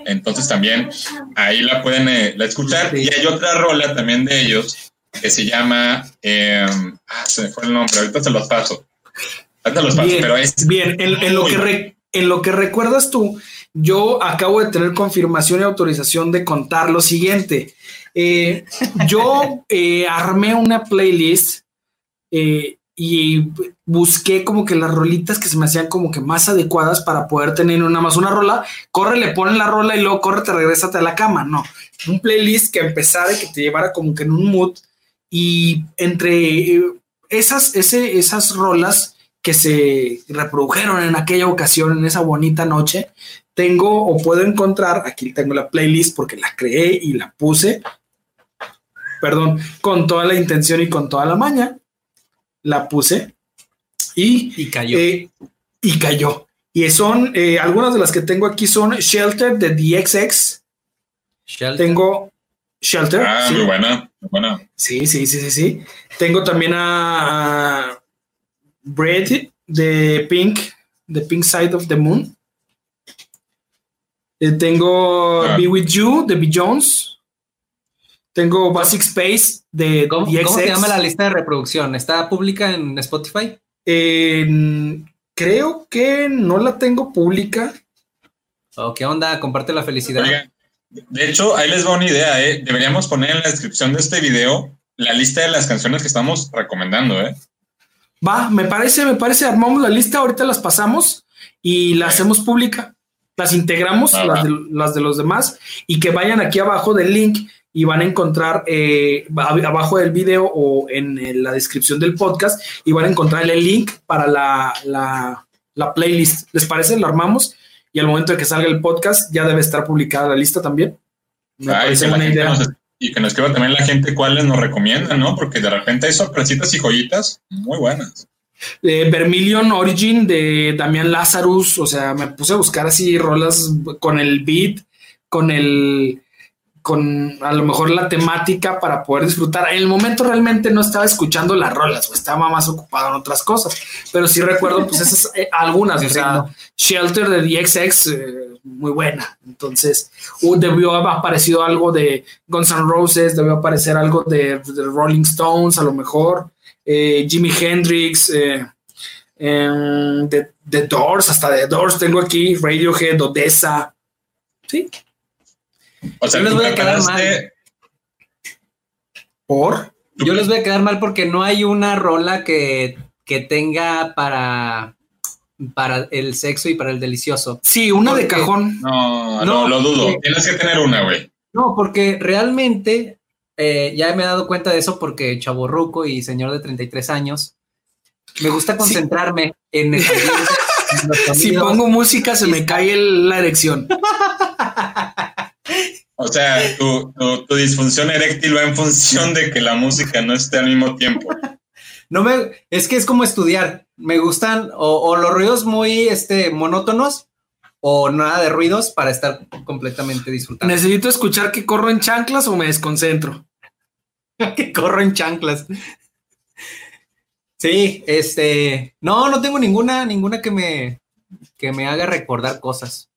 Entonces también ahí la pueden eh, la escuchar. Y hay otra rola también de ellos que se llama. eh, ah, se me fue el nombre, ahorita se los paso. Ahorita los paso,
Bien,
pero es.
bien. En, en lo
muy
que re- en lo que recuerdas tú, yo acabo de tener confirmación y autorización de contar lo siguiente. Eh, yo eh, armé una playlist eh, y busqué como que las rolitas que se me hacían como que más adecuadas para poder tener una más una rola. Corre, le ponen la rola y luego corre, te regrésate a la cama. No, un playlist que empezara y que te llevara como que en un mood y entre eh, esas, ese, esas rolas que se reprodujeron en aquella ocasión, en esa bonita noche, tengo o puedo encontrar, aquí tengo la playlist porque la creé y la puse, perdón, con toda la intención y con toda la maña, la puse y,
Y cayó.
eh, y cayó. Y son, eh, algunas de las que tengo aquí son Shelter de DXX,
Shelter.
tengo Shelter.
Ah,
sí.
muy buena, muy buena.
Sí, sí, sí, sí, sí. Tengo también a, a Bread de Pink, The Pink Side of the Moon. Eh, tengo
Ah.
Be With You de B. Jones. Tengo Basic Space de
¿Cómo,
DXX.
cómo se llama la lista de reproducción? ¿Está pública en Spotify?
En- creo que no la tengo pública.
¿O qué onda? Comparte la felicidad.
De hecho, ahí les va una idea, ¿eh? Deberíamos poner en la descripción de este video la lista de las canciones que estamos recomendando, ¿eh?
Va, me parece, me parece, armamos la lista, ahorita las pasamos y la hacemos pública. Las integramos, las, de, las de los demás, y que vayan aquí abajo del link y van a encontrar eh, ab- abajo del video o en, la descripción del podcast y van a encontrar el link para la, la, la playlist. ¿Les parece? Lo armamos y al momento de que salga el podcast ya debe estar publicada la lista también. Me parece buena idea.
nos- y que nos escriba también la gente cuáles nos recomiendan, ¿no? Porque de repente hay sorpresitas y joyitas muy buenas.
Eh, Vermilion Origin de Damián Lazarus, o sea, me puse a buscar así rolas con el beat, con el con a lo mejor la temática para poder disfrutar. En el momento realmente no estaba escuchando las rolas, o estaba más ocupado en otras cosas, pero sí recuerdo pues esas eh, algunas, o sea, Shelter de DXX, eh, muy buena. Entonces, uh, debió haber aparecido algo de Guns N' Roses, debió aparecer algo de, de Rolling Stones, a lo mejor, eh, Jimi Hendrix, eh, em, The Doors, hasta The Doors tengo aquí, Radiohead, Odessa. Sí,
O sea,
Yo les voy a quedar
preparaste-
por.
Yo les voy a quedar mal porque no hay una rola que, que tenga para, para el sexo y para el delicioso.
Sí, una de cajón.
No,
No,
no, lo dudo.
porque-
Tienes que tener una, güey.
No, porque realmente eh, ya me he dado cuenta de eso porque chaborruco y señor de 33 años, me gusta concentrarme en el
Si pongo música se me cae el- la erección.
O sea, tu, tu, tu disfunción eréctil va en función de que la música no esté al mismo tiempo.
No me, es que es como estudiar. Me gustan o, o los ruidos muy este, monótonos o nada de ruidos para estar completamente disfrutando.
Necesito escuchar que corro en chanclas o me desconcentro.
que corro en chanclas. Sí, este, no, no tengo ninguna, ninguna que me, que me haga recordar cosas.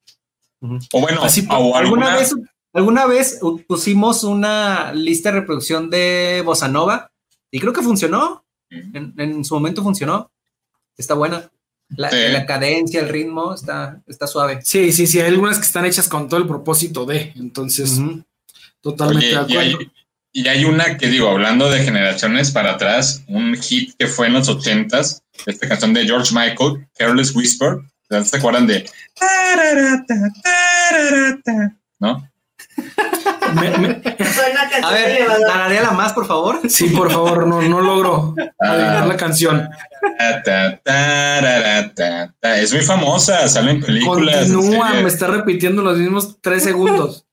O bueno,
Así,
o
¿Alguna
alguna,
vez, alguna vez pusimos una lista de reproducción de Bossa Nova y creo que funcionó. En, en su momento funcionó. Está buena. La,
Sí.
la cadencia, el ritmo, está, está suave.
Sí, sí, sí, hay algunas que están hechas con todo el propósito de, entonces, totalmente
Oye,
de
y
acuerdo.
hay, y hay una que digo, hablando de generaciones para atrás, un hit que fue en los ochentas, esta canción de George Michael, Careless Whisper, ¿se acuerdan de? ¿No?
Me- me-
Suena canción
A ver, tararéala más, por favor.
sí, por favor, no, no logro adivinar la canción.
Ta, ta, tarara, ta, ta. Es muy famosa, sale en películas. en
Continúa,
series.
me está repitiendo los mismos tres segundos.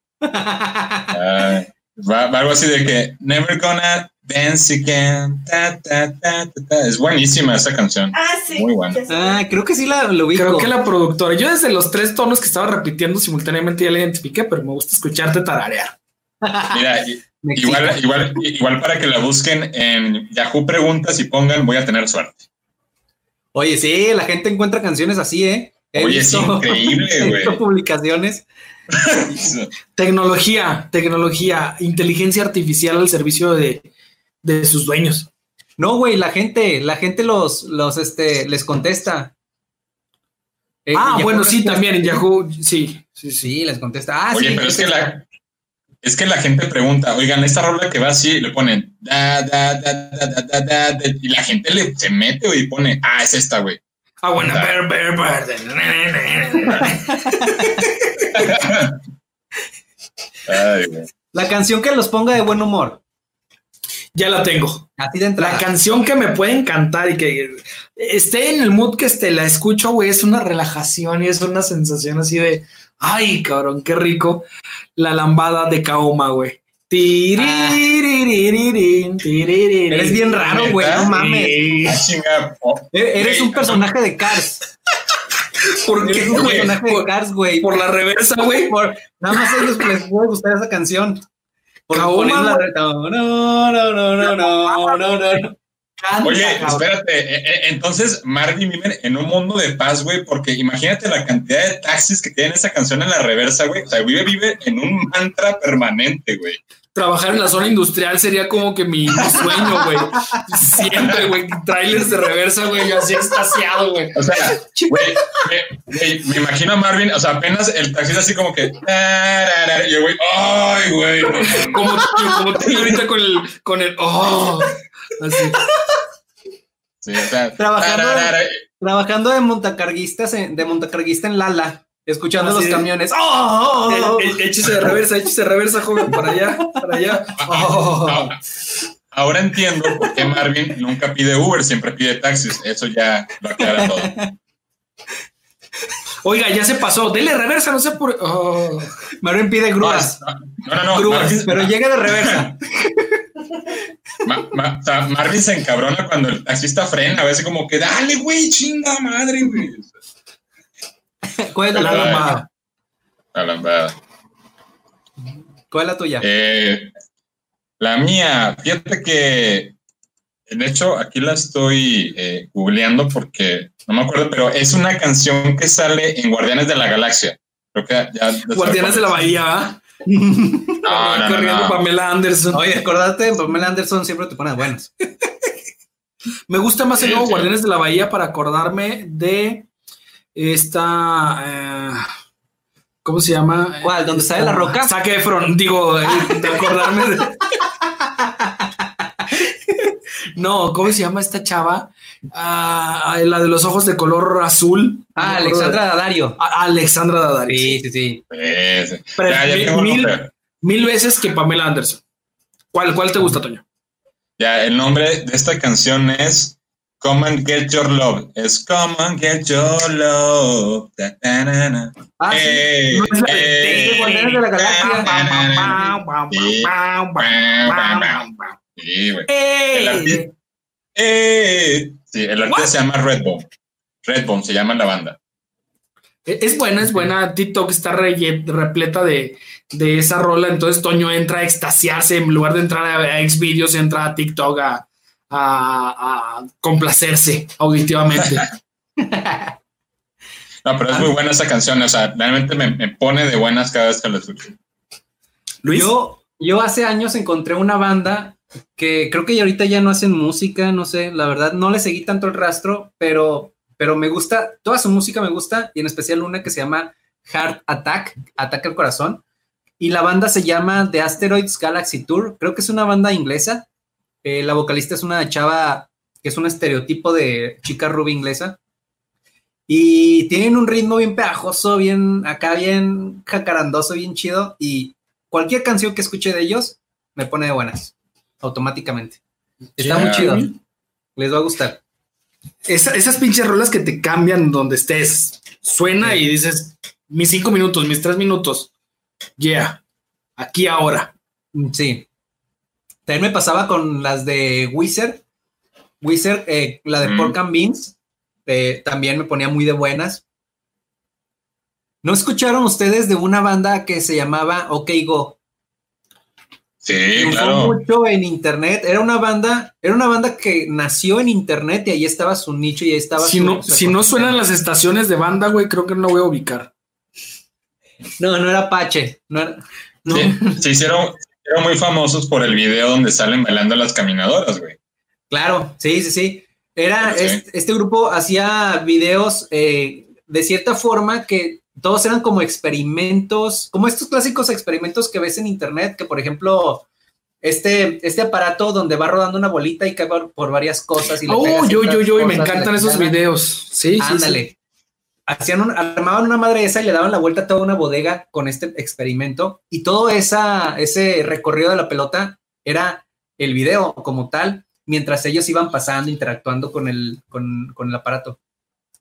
Va, va algo así de que Never gonna dance again. Ta, ta, ta, ta, ta. Es buenísima esa canción.
Ah, sí.
Muy buena.
Ah, creo que sí la, lo ubico.
Creo que la productora, yo desde los tres tonos que estaba repitiendo simultáneamente ya la identifiqué, pero me gusta escucharte tararear.
Mira, igual, igual, igual para que la busquen en Yahoo Preguntas y pongan voy a tener suerte.
Oye, sí, la gente encuentra canciones así, ¿eh? He
Oye, es
visto-
increíble,
he visto
güey.
publicaciones.
Tecnología, tecnología, inteligencia artificial al servicio de, de sus dueños.
No, güey, la gente, la gente los, los, este, les contesta. Eh,
ah, bueno, sí, también en Yahoo, sí, sí, sí.
Les contesta. Ah,
Oye,
sí,
pero es que la, es que la gente pregunta, oigan, esta rola que va así, le ponen da, da, da, da, da, da, da y la gente le, se mete y pone, ah, es esta, güey.
Ah, bueno, ver, ver.
La canción que los ponga de buen humor.
Ya la tengo. La canción que me pueden cantar y que esté en el mood que esté, la escucho, güey, es una relajación y es una sensación así de ay, cabrón, qué rico. La lambada de Kaoma, güey.
Eres bien raro, güey, no mames.
Sí.
E- Eres un personaje de Cars.
¿Por
Eres
qué,
un personaje de Cars, güey.
por la reversa, güey.
Por- nada más a ellos les puede gustar esa canción. Por
Kaoma,
la no, no, no, no, no, no, no, no.
Canta,
Oye,
cabrón.
espérate, eh, eh, entonces Marvin vive en un mundo de paz, güey, porque imagínate la cantidad de taxis que tiene esa canción en la reversa, güey. O sea, vive, vive en un mantra permanente, güey.
Trabajar en la zona industrial sería como que mi, mi sueño, güey. Siempre, güey. Trailers de reversa, güey. Yo así extasiado, güey.
O sea, güey, me, imagino a Marvin, o sea, apenas el taxista así como que. Y güey, ay, güey. no mames".
Como, como tú ahorita con el, con el, oh, así.
Sí, o sea,
Trabajando-
tararara,
Trabajando de montacarguistas en, de montacarguista en Lala, escuchando
Así
los
de-
camiones. ¡Oh!
Eh, eh, Échese de reversa, échese de reversa, joven, para allá, para allá. Oh.
Ahora- Ahora entiendo por qué Marvin nunca pide Uber, siempre pide taxis. Eso ya lo aclara todo.
Oiga, ya se pasó. Dele reversa, no sé por. Oh.
Marvin pide grúas,
No, no, no.
Grúas,
Marvin,
pero llega de reversa.
Ma- ma- o sea, Marvin se encabrona cuando el taxista frena, a veces como que dale, güey, chinga madre, güey.
¿Cuál es la,
La lambada.
La lambada.
¿Cuál es la tuya?
Eh, la mía, fíjate que, de hecho, aquí la estoy eh, googleando porque no me acuerdo, pero es una canción que sale en Guardianes de la Galaxia. Creo que ya.
Guardianes de la Bahía, ¿ah?
No, no, no,
Corriendo
no.
Pamela Anderson.
Oye, acordate, Pamela Anderson siempre te pone buenas.
Me gusta más el nuevo
sí.
Guardianes de la Bahía para acordarme de esta. eh, ¿Cómo se llama?
¿Cuál? ¿Dónde sale la roca?
Zac Efron, digo, eh, de acordarme de. No, ¿cómo se llama esta chava? Ah, la de los ojos de color azul.
Ah, Alexandra Daddario.
A- Alexandra Daddario.
Sí, sí, sí.
Eh, sí.
Pero
Ya, ya
mil- veces que Pamela Anderson. ¿Cuál, cuál te gusta, Toño?
Ya, el nombre de esta canción es Come and Get Your Love. Es Come and Get Your Love. Na, na.
Ah, sí.
Eh,
No es la de-
eh,
de Guardianes de la Galaxia.
Sí. Güey. El artista- Eh, sí, el artista se llama Redbone. Redbone se llama la banda.
E, Es buena, es buena. TikTok está re- repleta de, de esa rola. Entonces Toño entra a extasiarse. En lugar de entrar a, a Xvideos, entra a TikTok a, a- a complacerse auditivamente.
No, pero es muy buena esa canción. O sea, realmente me, me pone de buenas cada vez que la escucho.
Luis.
Yo, yo hace años encontré una banda que creo que ahorita ya no hacen música, no sé, la verdad, no le seguí tanto el rastro, pero pero me gusta, toda su música me gusta, y en especial una que se llama Heart Attack, Ataque al Corazón, y la banda se llama The Asteroids Galaxy Tour, creo que es una banda inglesa, eh, la vocalista es una chava que es un estereotipo de chica rubia inglesa, y tienen un ritmo bien pegajoso, bien acá, bien jacarandoso, bien chido, y cualquier canción que escuche de ellos me pone de buenas, automáticamente. Está muy chido. Les va a gustar.
esas pinches rolas que te cambian donde estés. Suena y dices, mis cinco minutos, mis tres minutos. Yeah. Aquí ahora.
Sí. También me pasaba con las de Wizard. Wizard, eh, la de
Mm.
Pork and Beans, eh, también me ponía muy de buenas. ¿No escucharon ustedes de una banda que se llamaba OK Go?
Sí,
Triunfó
claro.
mucho en internet. Era una banda, era una banda que nació en internet y ahí estaba su nicho y ahí estaba
Si
su-
no,
su
si no suenan las estaciones de banda, güey, creo que no voy a ubicar.
No, no era Apache. No era- no.
Sí, se hicieron, hicieron muy famosos por el video donde salen bailando las caminadoras, güey.
Claro, sí, sí, sí. Era,
Sí.
Este, este grupo hacía videos eh, de cierta forma que todos eran como experimentos, como estos clásicos experimentos que ves en internet, que por ejemplo, este, este aparato donde va rodando una bolita y cae por, por varias cosas. Y
Oh, yo, yo, yo, y me encantan esos videos. Sí, sí,
Ándale.
sí.
Hacían un- armaban una madre esa y le daban la vuelta a toda una bodega con este experimento y todo esa, ese recorrido de la pelota era el video como tal, mientras ellos iban pasando, interactuando con el, con, con el aparato.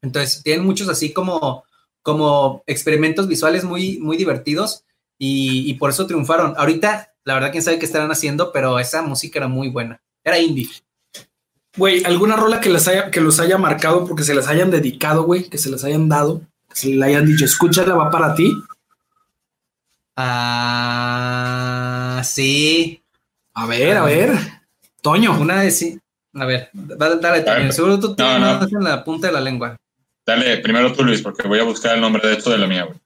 Entonces, tienen muchos así como, como experimentos visuales muy, muy divertidos y, y por eso triunfaron. Ahorita, la verdad, quién sabe qué estarán haciendo, pero esa música era muy buena. Era indie.
Güey, alguna rola que les haya, que los haya marcado porque se les hayan dedicado, güey, que se les hayan dado, que se le hayan dicho, escúchala, va para ti.
Ah, sí.
A ver, a ver. Toño.
Una de sí. A ver, dale, dale, Toño.
ver,
Seguro tú tienes
no, no.
en la punta de la lengua.
Dale, primero tú, Luis, porque voy a buscar el nombre de esto de la mía, güey.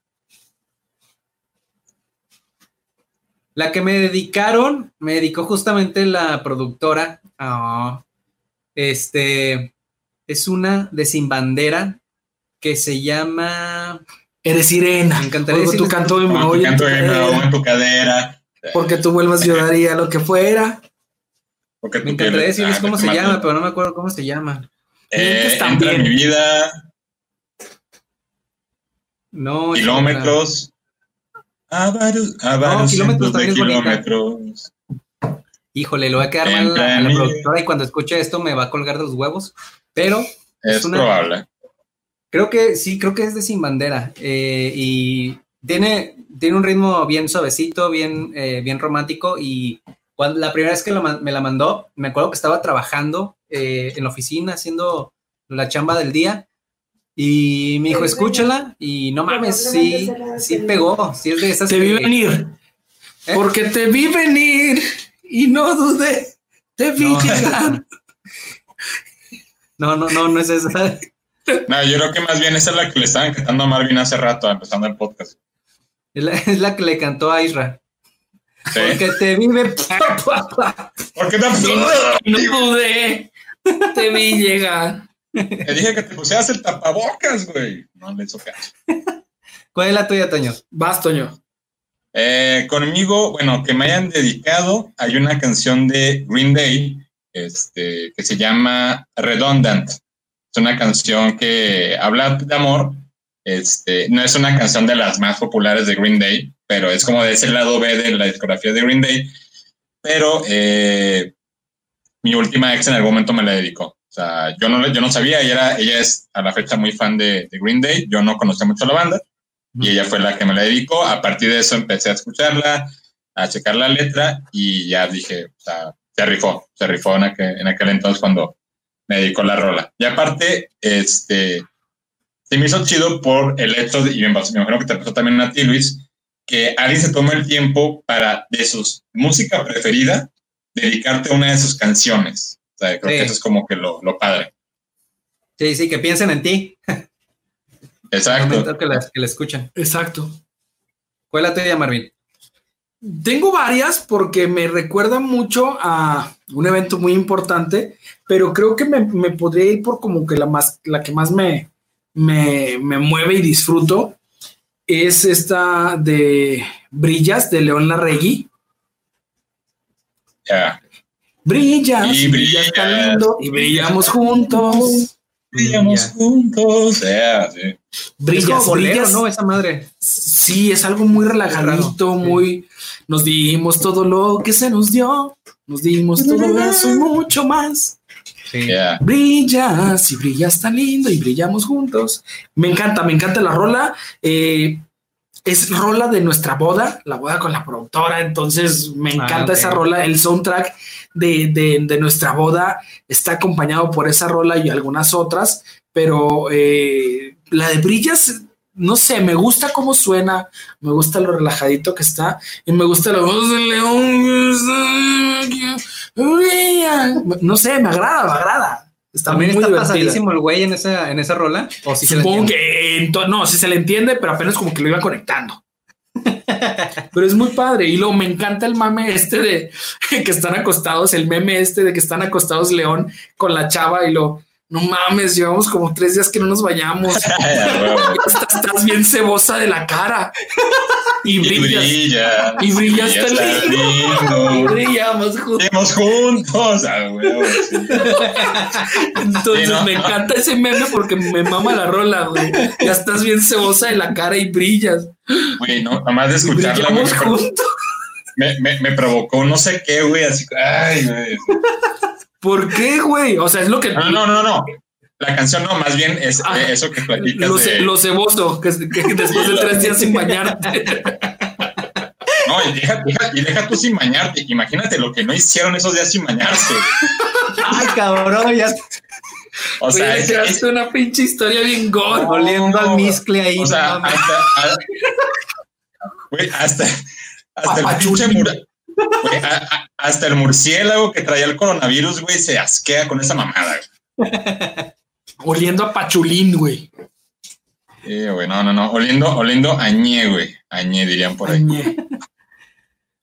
La que me dedicaron, me dedicó justamente la productora. Ah, este es una de Sin Bandera que se llama.
Eres sirena.
Me encantaría
Oigo tu canto en
de me ahogo
cadera,
en tu cadera.
Porque tú vuelvas yo daría lo que fuera.
Porque
Me encantaría decirles
ah,
cómo se llama, pero no me acuerdo cómo se llama.
Eh, entra en mi vida,
No,
kilómetros. A varios, a varios
kilómetros
cientos de
bonita.
kilómetros.
Híjole, lo voy a quedar mal a la, a la
Temprano.
productora y cuando escuche esto me va a colgar de los huevos. Pero
Es
una-
probable.
Creo que sí, creo que es de Sin Bandera. eh, y tiene, tiene un ritmo bien suavecito, bien, eh, bien romántico. Y cuando, la primera vez que lo me la mandó, me acuerdo que estaba trabajando eh, en la oficina haciendo la chamba del día. Y me dijo, escúchala. Y no mames, sí, sí pegó. Sí es de esas.
Te vi
que-
venir.
¿Eh?
Porque te vi venir y no dudé. Te vi
No.
llegar.
No, no, no, no es esa.
No, yo creo que más bien esa es la que le estaban cantando a Marvin hace rato, empezando el podcast.
Es la, es la que le cantó a Isra.
¿Sí?
Porque te vive.
¿Por qué te
Y no dudé. Te vi llegar.
Te dije que te pusieras el tapabocas, güey. No le hizo caso.
¿Cuál es la tuya, Toño?
Vas, Toño.
Eh, conmigo, bueno, que me hayan dedicado, hay una canción de Green Day este, que se llama Redundant. Es una canción que habla de amor. Este, no es una canción de las más populares de Green Day, pero es como de ese lado B de la discografía de Green Day. Pero eh, mi última ex en algún momento me la dedicó. Sea, yo no, yo no sabía, ella, era, ella es a la fecha muy fan de, de Green Day, yo no conocía mucho la banda y ella fue la que me la dedicó. A partir de eso empecé a escucharla, a checar la letra y ya dije, o sea, se rifó, se rifó en aquel, en aquel entonces cuando me dedicó la rola. Y aparte, este, se me hizo chido por el hecho, de, y me imagino que te pasó también a ti, Luis, que alguien se toma el tiempo para, de su música preferida, dedicarte a una de sus canciones. O sea, creo
Sí.
que eso es como que lo, lo padre.
Sí, sí, que piensen en ti.
Exacto.
que la, que la escuchan.
Exacto.
¿Cuál es la tuya, Marvin?
Tengo varias porque me recuerda mucho a un evento muy importante, pero creo que me, me podría ir por como que la más, la que más me, me, me mueve y disfruto es esta de Brillas de León Larregui.
Ya.
Brillas,
Y
brillas tan lindo y brillamos juntos.
Brillamos juntos. Ya, sí.
Es
Brillas,
como bolero,
brillas.
¿no? Esa madre.
Sí, es algo muy relajadito,
sí.
muy. Nos dimos todo lo que se nos dio. Nos dimos todo eso mucho más.
Sí.
Brillas y brillas tan lindo y brillamos juntos. Me encanta, me encanta la rola. Eh, es rola de nuestra boda, la boda con la productora. Entonces me
Ah,
encanta esa rola. El soundtrack de, de- de nuestra boda está acompañado por esa rola y algunas otras, pero eh, la de brillas. No sé, me gusta cómo suena, me gusta lo relajadito que está y me gusta la voz del león. No sé, me agrada, me agrada. Está
También
muy
está
divertida.
pasadísimo el güey en esa, en esa rola. O se la
Supongo
entiende?
que en to- no, sí se le entiende, pero apenas como que lo iba conectando. Pero es muy padre. Y luego me encanta el mame este de que están acostados, el meme este de que están acostados León con la chava y lo no mames, llevamos como tres días que no nos bañamos. Estás, estás bien cebosa de la cara y
Y
brillas.
brilla.
Y brillas tan
tan
lindo. Y
lindo.
brillamos juntos.
Brillamos juntos. Ah, huevo, sí.
Entonces
Sí, no,
me encanta ese meme porque me mama la rola, güey. Ya estás bien cebosa de la cara y brillas.
Güey, no, nomás de
Y
escucharla, güey,
brillamos juntos.
me, me, me provocó no sé qué, güey, así, ay, güey.
¿Por qué, güey? O sea, es lo que.
No, no, no, no. La canción no, más bien es
Ah,
eh, eso que platicas
Lo,
de...
lo ceboso, que, que después de tres días sin bañarte.
No, y deja, deja- y deja tú sin bañarte. Imagínate lo que no hicieron esos días sin bañarse.
Ay, cabrón, ya
O sea,
Oye,
es, es-
una pinche historia bien
oliendo al miscle ahí.
o sea,
no mames.
hasta, a- güey, hasta, hasta el pinche mura- güey, a- a- hasta el murciélago que traía el coronavirus, güey, se asquea con esa mamada. güey.
Oliendo a pachulín, güey.
Sí, güey, no, no, no. Oliendo, oliendo añé, güey. Añé, dirían por ahí.
Añe.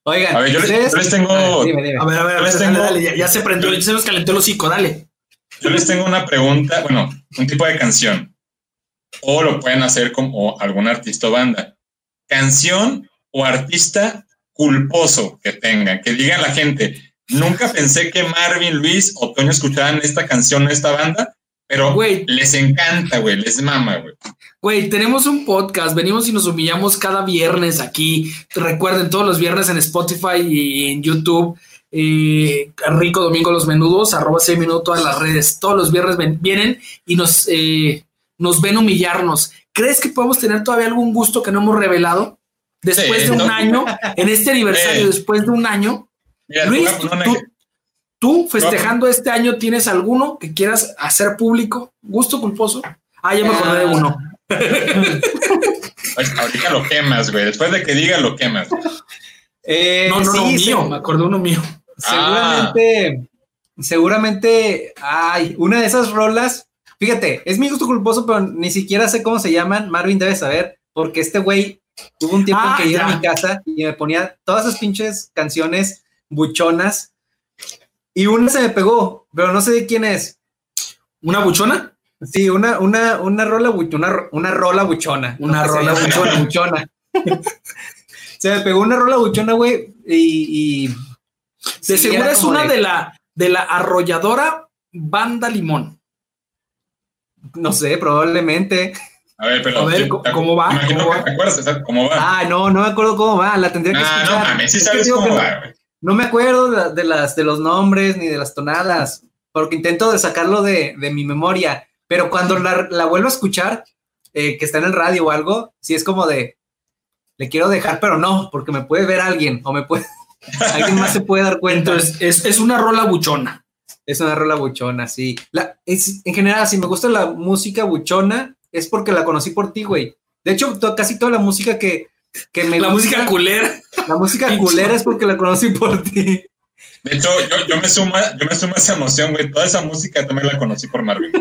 Oigan,
A ver, yo les-
¿ustedes?
yo les tengo-
A ver, dime, dime.
A ver, a ver, a
les
dale,
tengo-
dale, ya, ya se prendió, ya se nos calentó el hocico, dale.
Yo les tengo una pregunta, bueno, un tipo de canción. O lo pueden hacer como algún artista o banda. Canción o artista culposo que tengan, que digan la gente, nunca pensé que Marvin, Luis o Toño escucharan esta canción, esta banda, pero
Güey.
les encanta, güey, les mama, güey.
Güey, tenemos un podcast, venimos y nos humillamos cada viernes aquí. Recuerden, todos los viernes en Spotify y en YouTube. eh, Rico Domingo Los Menudos, arroba 6 minutos todas las redes. Todos los viernes ven- vienen y nos, eh, nos ven humillarnos. ¿Crees que podemos tener todavía algún gusto que no hemos revelado? Después
Sí,
de un
no.
año, en este aniversario,
Sí.
después de un año,
Mira,
Luis, tú, tú festejando este año, ¿tienes alguno que quieras hacer público? ¿Gusto culposo? Ah, ya me acordé de uno.
ahorita lo quemas, güey. Después de que diga, lo quemas.
Eh,
No, no, no, mío,
se-
me acordé uno mío.
Seguramente, seguramente, ay, una de esas rolas, fíjate, es mi gusto culposo, pero ni siquiera sé cómo se llaman. Marvin debe saber, porque este güey tuvo un tiempo
Ah,
en que iba a mi casa y me ponía todas esas pinches canciones buchonas. Y una se me pegó, pero no sé de quién es.
¿Una buchona?
Sí, una, una, una rola, una, una rola buchona.
Una
No,
rola buchona.
buchona. se me pegó una rola buchona, güey, y, y
De
sí,
seguro es una
de-
de la, de la arrolladora Banda Limón.
No sé, probablemente.
A ver, pero.
A ver,
yo-
¿cómo va?
Imagino
¿Cómo
que
va?
te acuerdas, ¿cómo va?
Ah, no, no me acuerdo cómo va. La tendría que
Ah,
escuchar.
no mames, sí
Es
sabes cómo
que
va,
no,
güey.
no me acuerdo de, de las, de los nombres ni de las tonadas, porque intento de sacarlo de, de mi memoria. Pero cuando la, la vuelvo a escuchar, eh, que está en el radio o algo, sí es como de, le quiero dejar, pero no, porque me puede ver alguien o me puede, alguien más se puede dar cuenta.
Entonces, es, es una rola buchona.
Es una rola buchona, sí. La, es, en general, si me gusta la música buchona, es porque la conocí por ti, güey. De hecho, to- casi toda la música que, que me
La
gusta-
música culera.
La música culera es porque la conocí por ti.
De hecho, yo, yo me sumo, a- yo me sumo a esa emoción, güey. Toda esa música también la conocí por Marvin.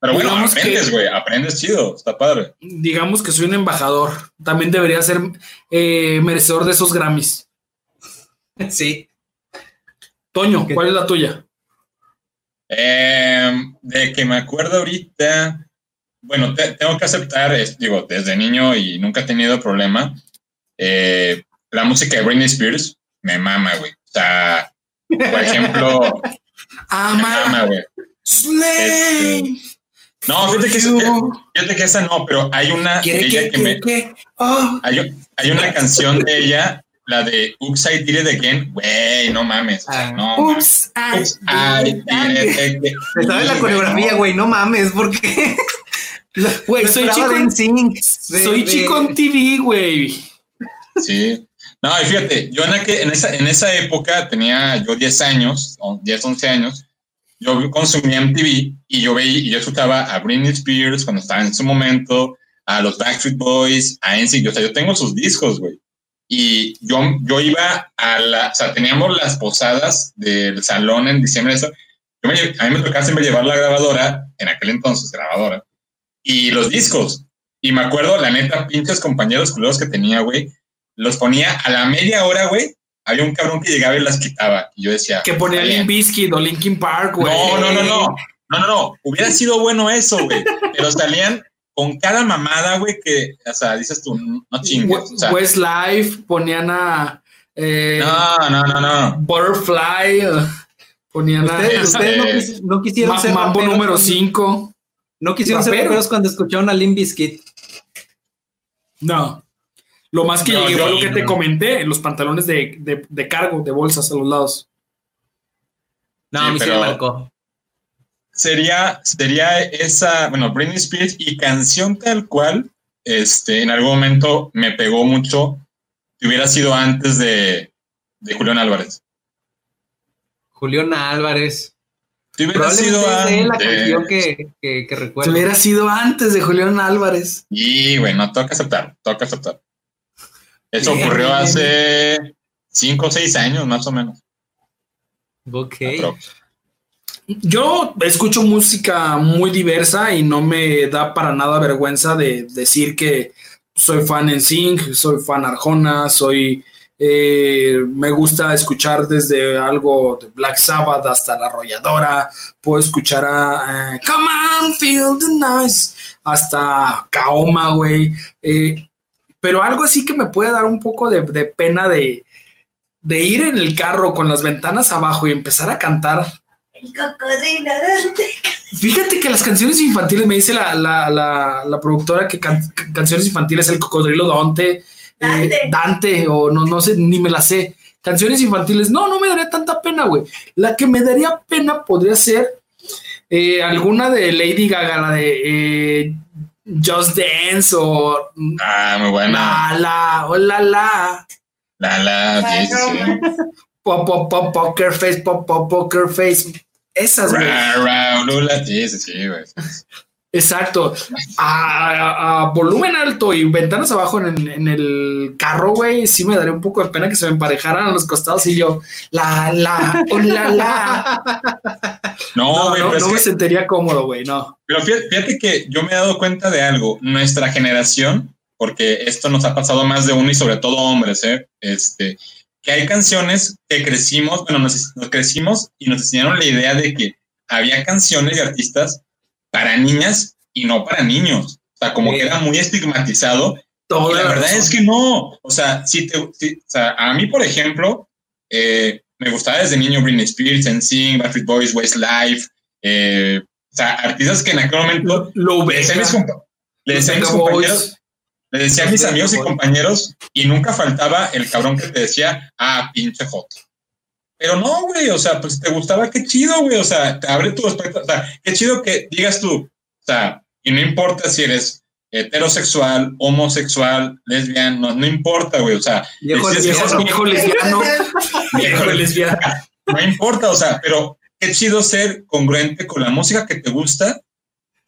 Pero bueno,
Digamos
aprendes, güey, aprendes chido, está padre.
Digamos que soy un embajador. También debería ser eh, merecedor de esos Grammys.
Sí.
Toño. ¿cuál es la tuya?
Eh, de que me acuerdo ahorita, bueno, te- tengo que aceptar, es- digo, desde niño y nunca he tenido problema, eh, la música de Britney Spears me mama, güey. O sea, por ejemplo, me mama, güey.
Slay.
No, fíjate que, esa- fíjate que esa no, pero hay una de
¿Quiere
ella
que,
que me,
que? Oh.
hay, hay una canción de ella, la de Oops, I Did It Again, güey, no mames, o sea,
Ah.
no mames.
Oops, I
Oops, I
did it again.
Sabes la coreografía,
no.
güey, no mames, porque
Güey, soy chico, en- soy chico en TV, güey.
Sí. No, y fíjate, yo en, aquel- en, esa, en esa época tenía yo 10 años, o 10, 11 años, yo consumía MTV y yo veía, y yo escuchaba a Britney Spears cuando estaba en su momento, a los Backstreet Boys, a NSYNC, o sea, yo tengo sus discos, güey. Y yo, yo iba a la, o sea, teníamos las posadas del salón en diciembre, eso. Yo me a mí me tocaba siempre llevar la grabadora, en aquel entonces grabadora, y los discos. Y me acuerdo, la neta, pinches compañeros culeros que tenía, güey, los ponía a la media hora, güey. Había un cabrón que llegaba y las quitaba. Y yo decía,
Que ponía. Limp Bizkit o Linkin Park, güey.
No, no, no, no. No, no, no. Hubiera sido bueno eso, güey. Pero salían con cada mamada, güey, que, o sea, dices tú, no chingues. O sea,
Westlife, ponían a eh,
no, no, no, no.
Butterfly, ponían a
Ustedes,
Este-
ustedes no, quis- no quisieron
Ma-
ser
Mambo
raperos
número
cuando-
5.
No quisieron ser
Rapero.
raperos cuando escucharon a Limp Bizkit.
No. Lo más que
No,
llegué fue lo que te comenté, los pantalones de, de- de cargo, de bolsas a los lados.
No,
Sí,
a mí sí me
pero-
marcó.
Sería, sería esa, bueno, Britney Spears y canción tal cual, este, en algún momento me pegó mucho. Si hubiera sido antes de, de Julián Álvarez.
Julián Álvarez.
Si hubiera sido
la
antes.
canción que, que, que
Si
recuerdo.
hubiera sido antes de Julián Álvarez.
Y bueno, toca aceptar, toca aceptar. Eso
Bien,
ocurrió
bien, bien,
hace cinco o seis años, más o menos.
Ok.
Yo escucho música muy diversa y no me da para nada vergüenza de decir que soy fan en Sync, soy fan Arjona, soy eh, me gusta escuchar desde algo de Black Sabbath hasta la arrolladora, puedo escuchar a eh, Come on, feel the noise, hasta Kaoma, güey. Eh, pero algo así que me puede dar un poco de, de pena de, de ir en el carro con las ventanas abajo y empezar a cantar
El cocodrilo Dante.
Fíjate que las canciones infantiles, me dice la, la, la, la productora que can- can- canciones infantiles, el cocodrilo Dante, eh,
Dante.
Dante, o no, no sé, ni me la sé. Canciones infantiles, no, no me daría tanta pena, güey. La que me daría pena podría ser eh, alguna de Lady Gaga, la de eh, Just Dance o
Ah, muy buena.
La La, o La La,
La, la, sí, sí, sí.
Pop Pop Pop Poker Face, Pop Pop Poker Face. Esas, güey.
Sí.
Exacto. A, a- a volumen alto y ventanas abajo en, el- en el carro, güey, sí me daría un poco de pena que se me emparejaran a los costados y yo, la, la, oh, la, la.
No, güey,
no, me
que-
sentiría cómodo, güey, no.
Pero fíjate, fíjate que yo me he dado cuenta de algo. Nuestra generación, porque esto nos ha pasado más de uno y sobre todo hombres, ¿eh? Este, que hay canciones que crecimos, bueno, nos, nos crecimos y nos enseñaron la idea de que había canciones y artistas para niñas y no para niños. O sea, como
Sí.
que era muy estigmatizado y la verdad es que no. O sea, si te, si- o sea, a mí, por ejemplo, eh, me gustaba desde niño Britney Spears, NSYNC, Backstreet Boys, Westlife, eh, o sea, artistas que en aquel momento
Lo
le decía a mis,
ves.
compa- le decía a mis compañeros, le decía a mis amigos y compañeros, y nunca faltaba el cabrón que te decía, ah, pinche joto. Pero no, güey, o sea, pues te gustaba, qué chido, güey, o sea, te abre tu espectro, o sea, qué chido que digas tú, o sea, y no importa si eres heterosexual, homosexual, lesbiano, no, importa, güey, o sea,
Viejo
si
Viejo, viejo lesbiano, viejo lesbiano.
no importa, o sea, pero qué chido ser congruente con la música que te gusta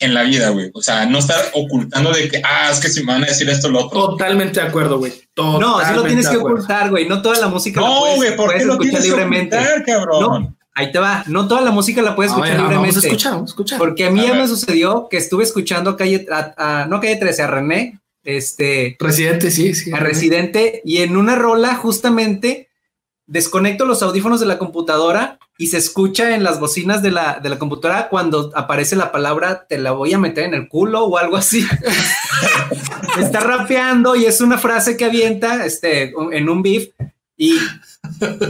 en la vida, güey. O sea, no estar ocultando de que, ah, es que si me van a decir esto o lo otro.
Totalmente de acuerdo, güey.
No, sí lo tienes que ocultar, güey. No toda la música la
No,
puedes,
güey, ¿por
puedes
qué lo
escuchar
tienes
libremente.
que ocultar, cabrón?
ahí te va. No toda la música la puedes
A
escuchar
ver, vamos a
libremente.
escuchar, vamos a escuchar.
Porque a mí
A
ya me sucedió que estuve escuchando calle, a- a- no calle 13, a René, este,
Residente, sí, sí.
a Residente, y en una rola justamente desconecto los audífonos de la computadora y se escucha en las bocinas de la, de la computadora cuando aparece la palabra te la voy a meter en el culo o algo así. Está rapeando y es una frase que avienta este, en un beef y,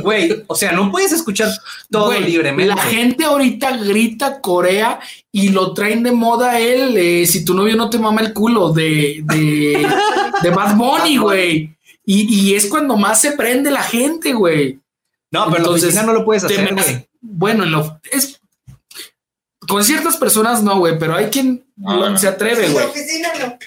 güey, o sea, no puedes escuchar todo
Güey,
libremente.
La gente ahorita grita Corea y lo traen de moda él. eh, si tu novio no te mama el culo de, de, de Bad Bunny, güey. Y, y es cuando más se prende la gente, güey.
No, pero en
Entonces,
oficina no lo puedes hacer,
me-
güey.
Bueno, en lo- es con ciertas personas no, güey, pero hay quien
No,
lo-
no.
se atreve,
En
güey.
oficina no.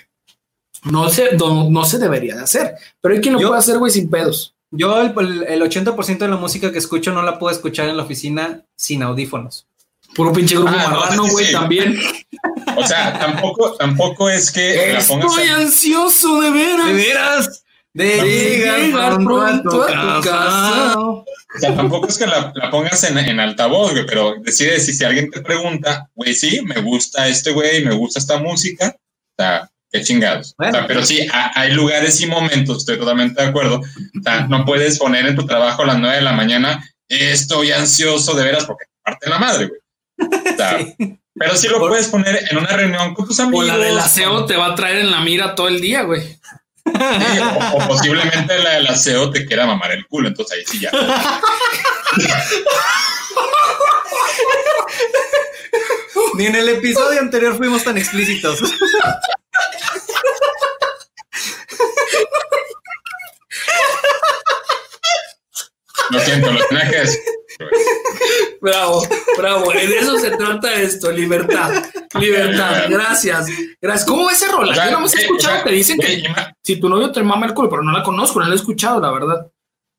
No se, no, no se debería de hacer, pero hay quien lo
Yo-
puede hacer, güey, sin pedos.
Yo el, el- el 80% de la música que escucho no la puedo escuchar en la oficina sin audífonos.
Puro pinche grupo
Ah,
marrano, güey,
sí.
también.
O sea, tampoco, tampoco es que la pongas
Estoy
en-
ansioso de veras.
veras? De
llegar pronto a tu casa.
O sea, tampoco es que la, la pongas en, en altavoz, güey, pero decides si, si alguien te pregunta, güey, sí, me gusta este güey, me gusta esta música, o sea, qué chingados.
Bueno.
o sea, pero sí, ha- hay lugares y momentos, estoy totalmente de acuerdo. O sea, no puedes poner en tu trabajo a las 9 de la mañana, estoy ansioso de veras, porque parte la madre, güey. O sea, Pero sí lo puedes poner en una reunión con tus
O
amigos.
la del aseo te va a traer en la mira todo el día, güey.
Sí, o, o posiblemente la del aseo te quiera mamar el culo, entonces ahí sí ya.
Ni en el episodio anterior fuimos tan explícitos.
Lo siento, lo que decir.
Bravo, bravo. De eso se trata esto, libertad. Libertad. Gracias. Gracias. ¿Cómo ese rola?
O sea,
Yo no me he
eh,
escuchado
o sea,
que dicen que si tu novio te mama el culo, pero no la conozco, no la he escuchado, la verdad.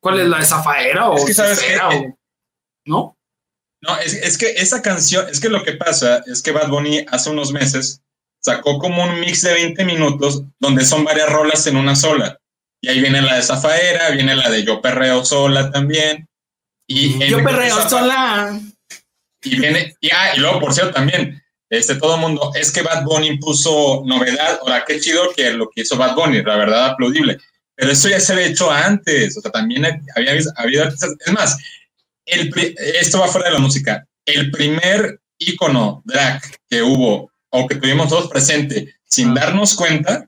¿Cuál es la de Zafaera o
Es que sabes que-
o- ¿No?
No, es, es que esa canción, es que lo que pasa es que Bad Bunny hace unos meses sacó como un mix de 20 minutos donde son varias rolas en una sola. Y ahí viene la de Zafaera, viene la de Yo Perreo Sola también. Y
Yo perreo sola.
Y viene, y, ah, y luego, por cierto, también, este, todo el mundo, es que Bad Bunny puso novedad. Ahora, qué chido que lo que hizo Bad Bunny, la verdad, aplaudible. Pero eso ya se había hecho antes. O sea, también había habido artistas. Es más, el, esto va fuera de la música. El primer ícono drag que hubo o que tuvimos todos presente sin darnos cuenta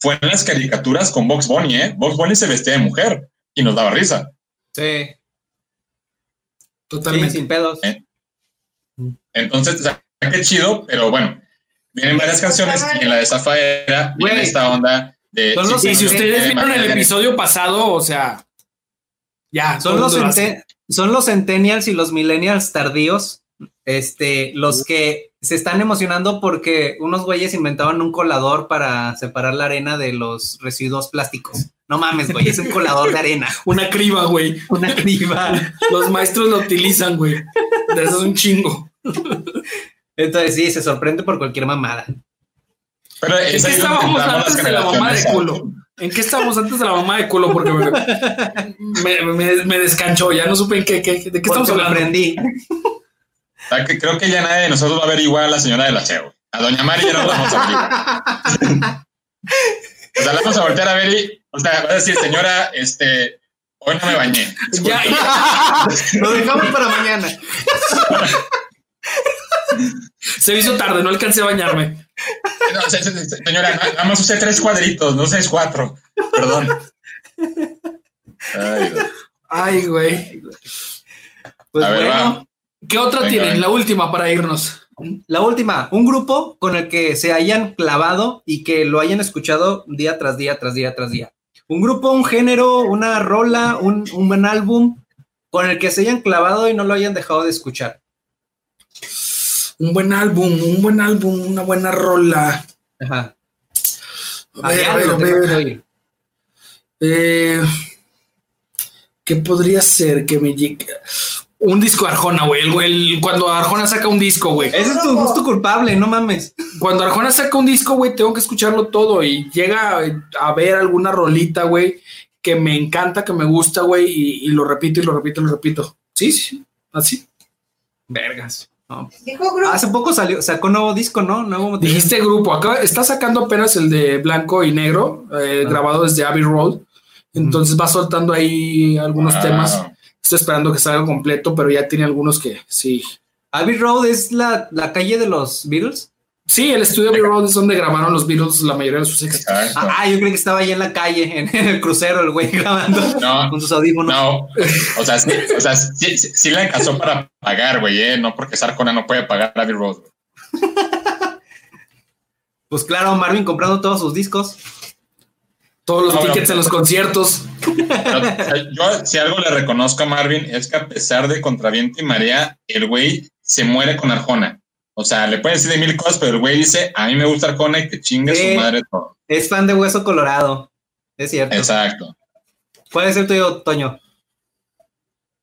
fue en las caricaturas con Box Bunny, ¿eh? Box Bunny se vestía de mujer y nos daba risa.
Sí, sí,
Totalmente.
sin pedos.
¿Eh? Entonces, o sea, qué chido, pero bueno, vienen varias canciones y en la de Zafaera viene
Güey.
esta onda de...
Son los-
Y si ustedes
de
vieron el episodio pasado, o sea, ya.
Son los, los centennials y los millennials tardíos, este, los que se están emocionando porque unos güeyes inventaban un colador para separar la arena de los residuos plásticos. No mames, güey, es un colador de arena,
Una criba, güey.
una criba.
Los maestros lo utilizan, güey. Eso es un chingo.
Entonces sí, se sorprende por cualquier mamada.
Pero
¿En qué estábamos antes de la mamá de culo? ¿En qué estábamos antes de la mamá de culo? Porque me, me, me- me descanchó, ya no supe en qué, qué- de qué estamos
me
hablando.
aprendí.
O sea, que creo que ya nadie de nosotros va a ver igual a la señora del aseo. A Doña Mari ya no la vamos a ver igual. O sea, la vamos a voltear a ver y, o sea, va a decir, señora, este, hoy no me bañé.
Ya, ya.
Lo dejamos para mañana.
Se me hizo tarde, no alcancé a bañarme.
No, se- se- se- señora, na- nada más usé tres cuadritos, no seis cuatro. Perdón. Ay,
güey.
Pues
A ver,
bueno,
va.
¿Qué otra
Venga,
tienen?
venga.
La última para irnos.
la última, un grupo con el que se hayan clavado y que lo hayan escuchado día tras día, tras día, tras día. Un grupo, un género, una rola, un, un buen álbum con el que se hayan clavado y no lo hayan dejado de escuchar.
Un buen álbum, un buen álbum, una buena rola.
Ajá.
A ver, a ver, a. Eh, ¿Qué podría ser que me llegue? Un disco de Arjona, güey. El, cuando Arjona saca un disco, güey.
Ese es tu gusto culpable, no mames.
Cuando Arjona saca un disco, güey, tengo que escucharlo todo y llega a ver alguna rolita, güey, que me encanta, que me gusta, güey, y, y lo repito y lo repito y lo repito. Sí, sí, así.
Vergas. No. Hace poco salió, sacó nuevo disco, ¿no? Nuevo.
Dijiste grupo, acá está sacando apenas el de blanco y negro, eh,
Ah.
grabado desde Abbey Road. Entonces va soltando ahí algunos
Wow.
temas. Estoy esperando que salga completo, pero ya tiene algunos que sí.
Abbey Road es la, la calle de los Beatles.
Sí, el estudio Abbey Road es donde grabaron los Beatles la mayoría de sus éxitos.
Ah, ah, yo creí que estaba ahí en la calle, en, en el crucero, el güey grabando
No,
con sus audífonos.
no. O sea, sí, o sea, sí, sí, sí le alcanzó para pagar, güey, ¿eh? No porque Sarcona no puede pagar Abbey Road. güey.
Pues claro, Marvin comprando todos sus discos.
Todos los
No,
tickets
no.
en los conciertos.
Yo, si algo le reconozco a Marvin, es que a pesar de Contraviento y Marea, el güey se muere con Arjona. O sea, le pueden decir de mil cosas, pero el güey dice, a mí me gusta Arjona y que chingue
Sí.
su madre todo.
Es fan de Hueso Colorado. Es cierto.
Exacto.
¿Cuál es el tuyo, Toño?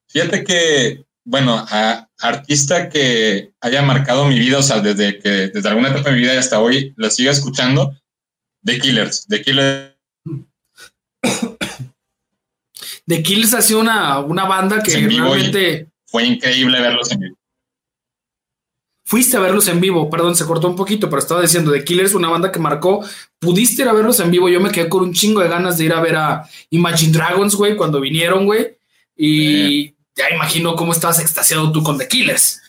Fíjate que, bueno, a artista que haya marcado mi vida, o sea, desde que, desde alguna etapa de mi vida y hasta hoy, la siga escuchando, The Killers. The Killers
The Kills ha sido una, una banda que
En vivo y-
realmente
fue increíble verlos en vivo.
fuiste a verlos en vivo. Perdón, se cortó un poquito, pero estaba diciendo The Killers, una banda que marcó. Pudiste ir a verlos en vivo. Yo me quedé con un chingo de ganas de ir a ver a Imagine Dragons, güey, cuando vinieron, güey. Y ya imagino cómo estabas extasiado tú con The Killers.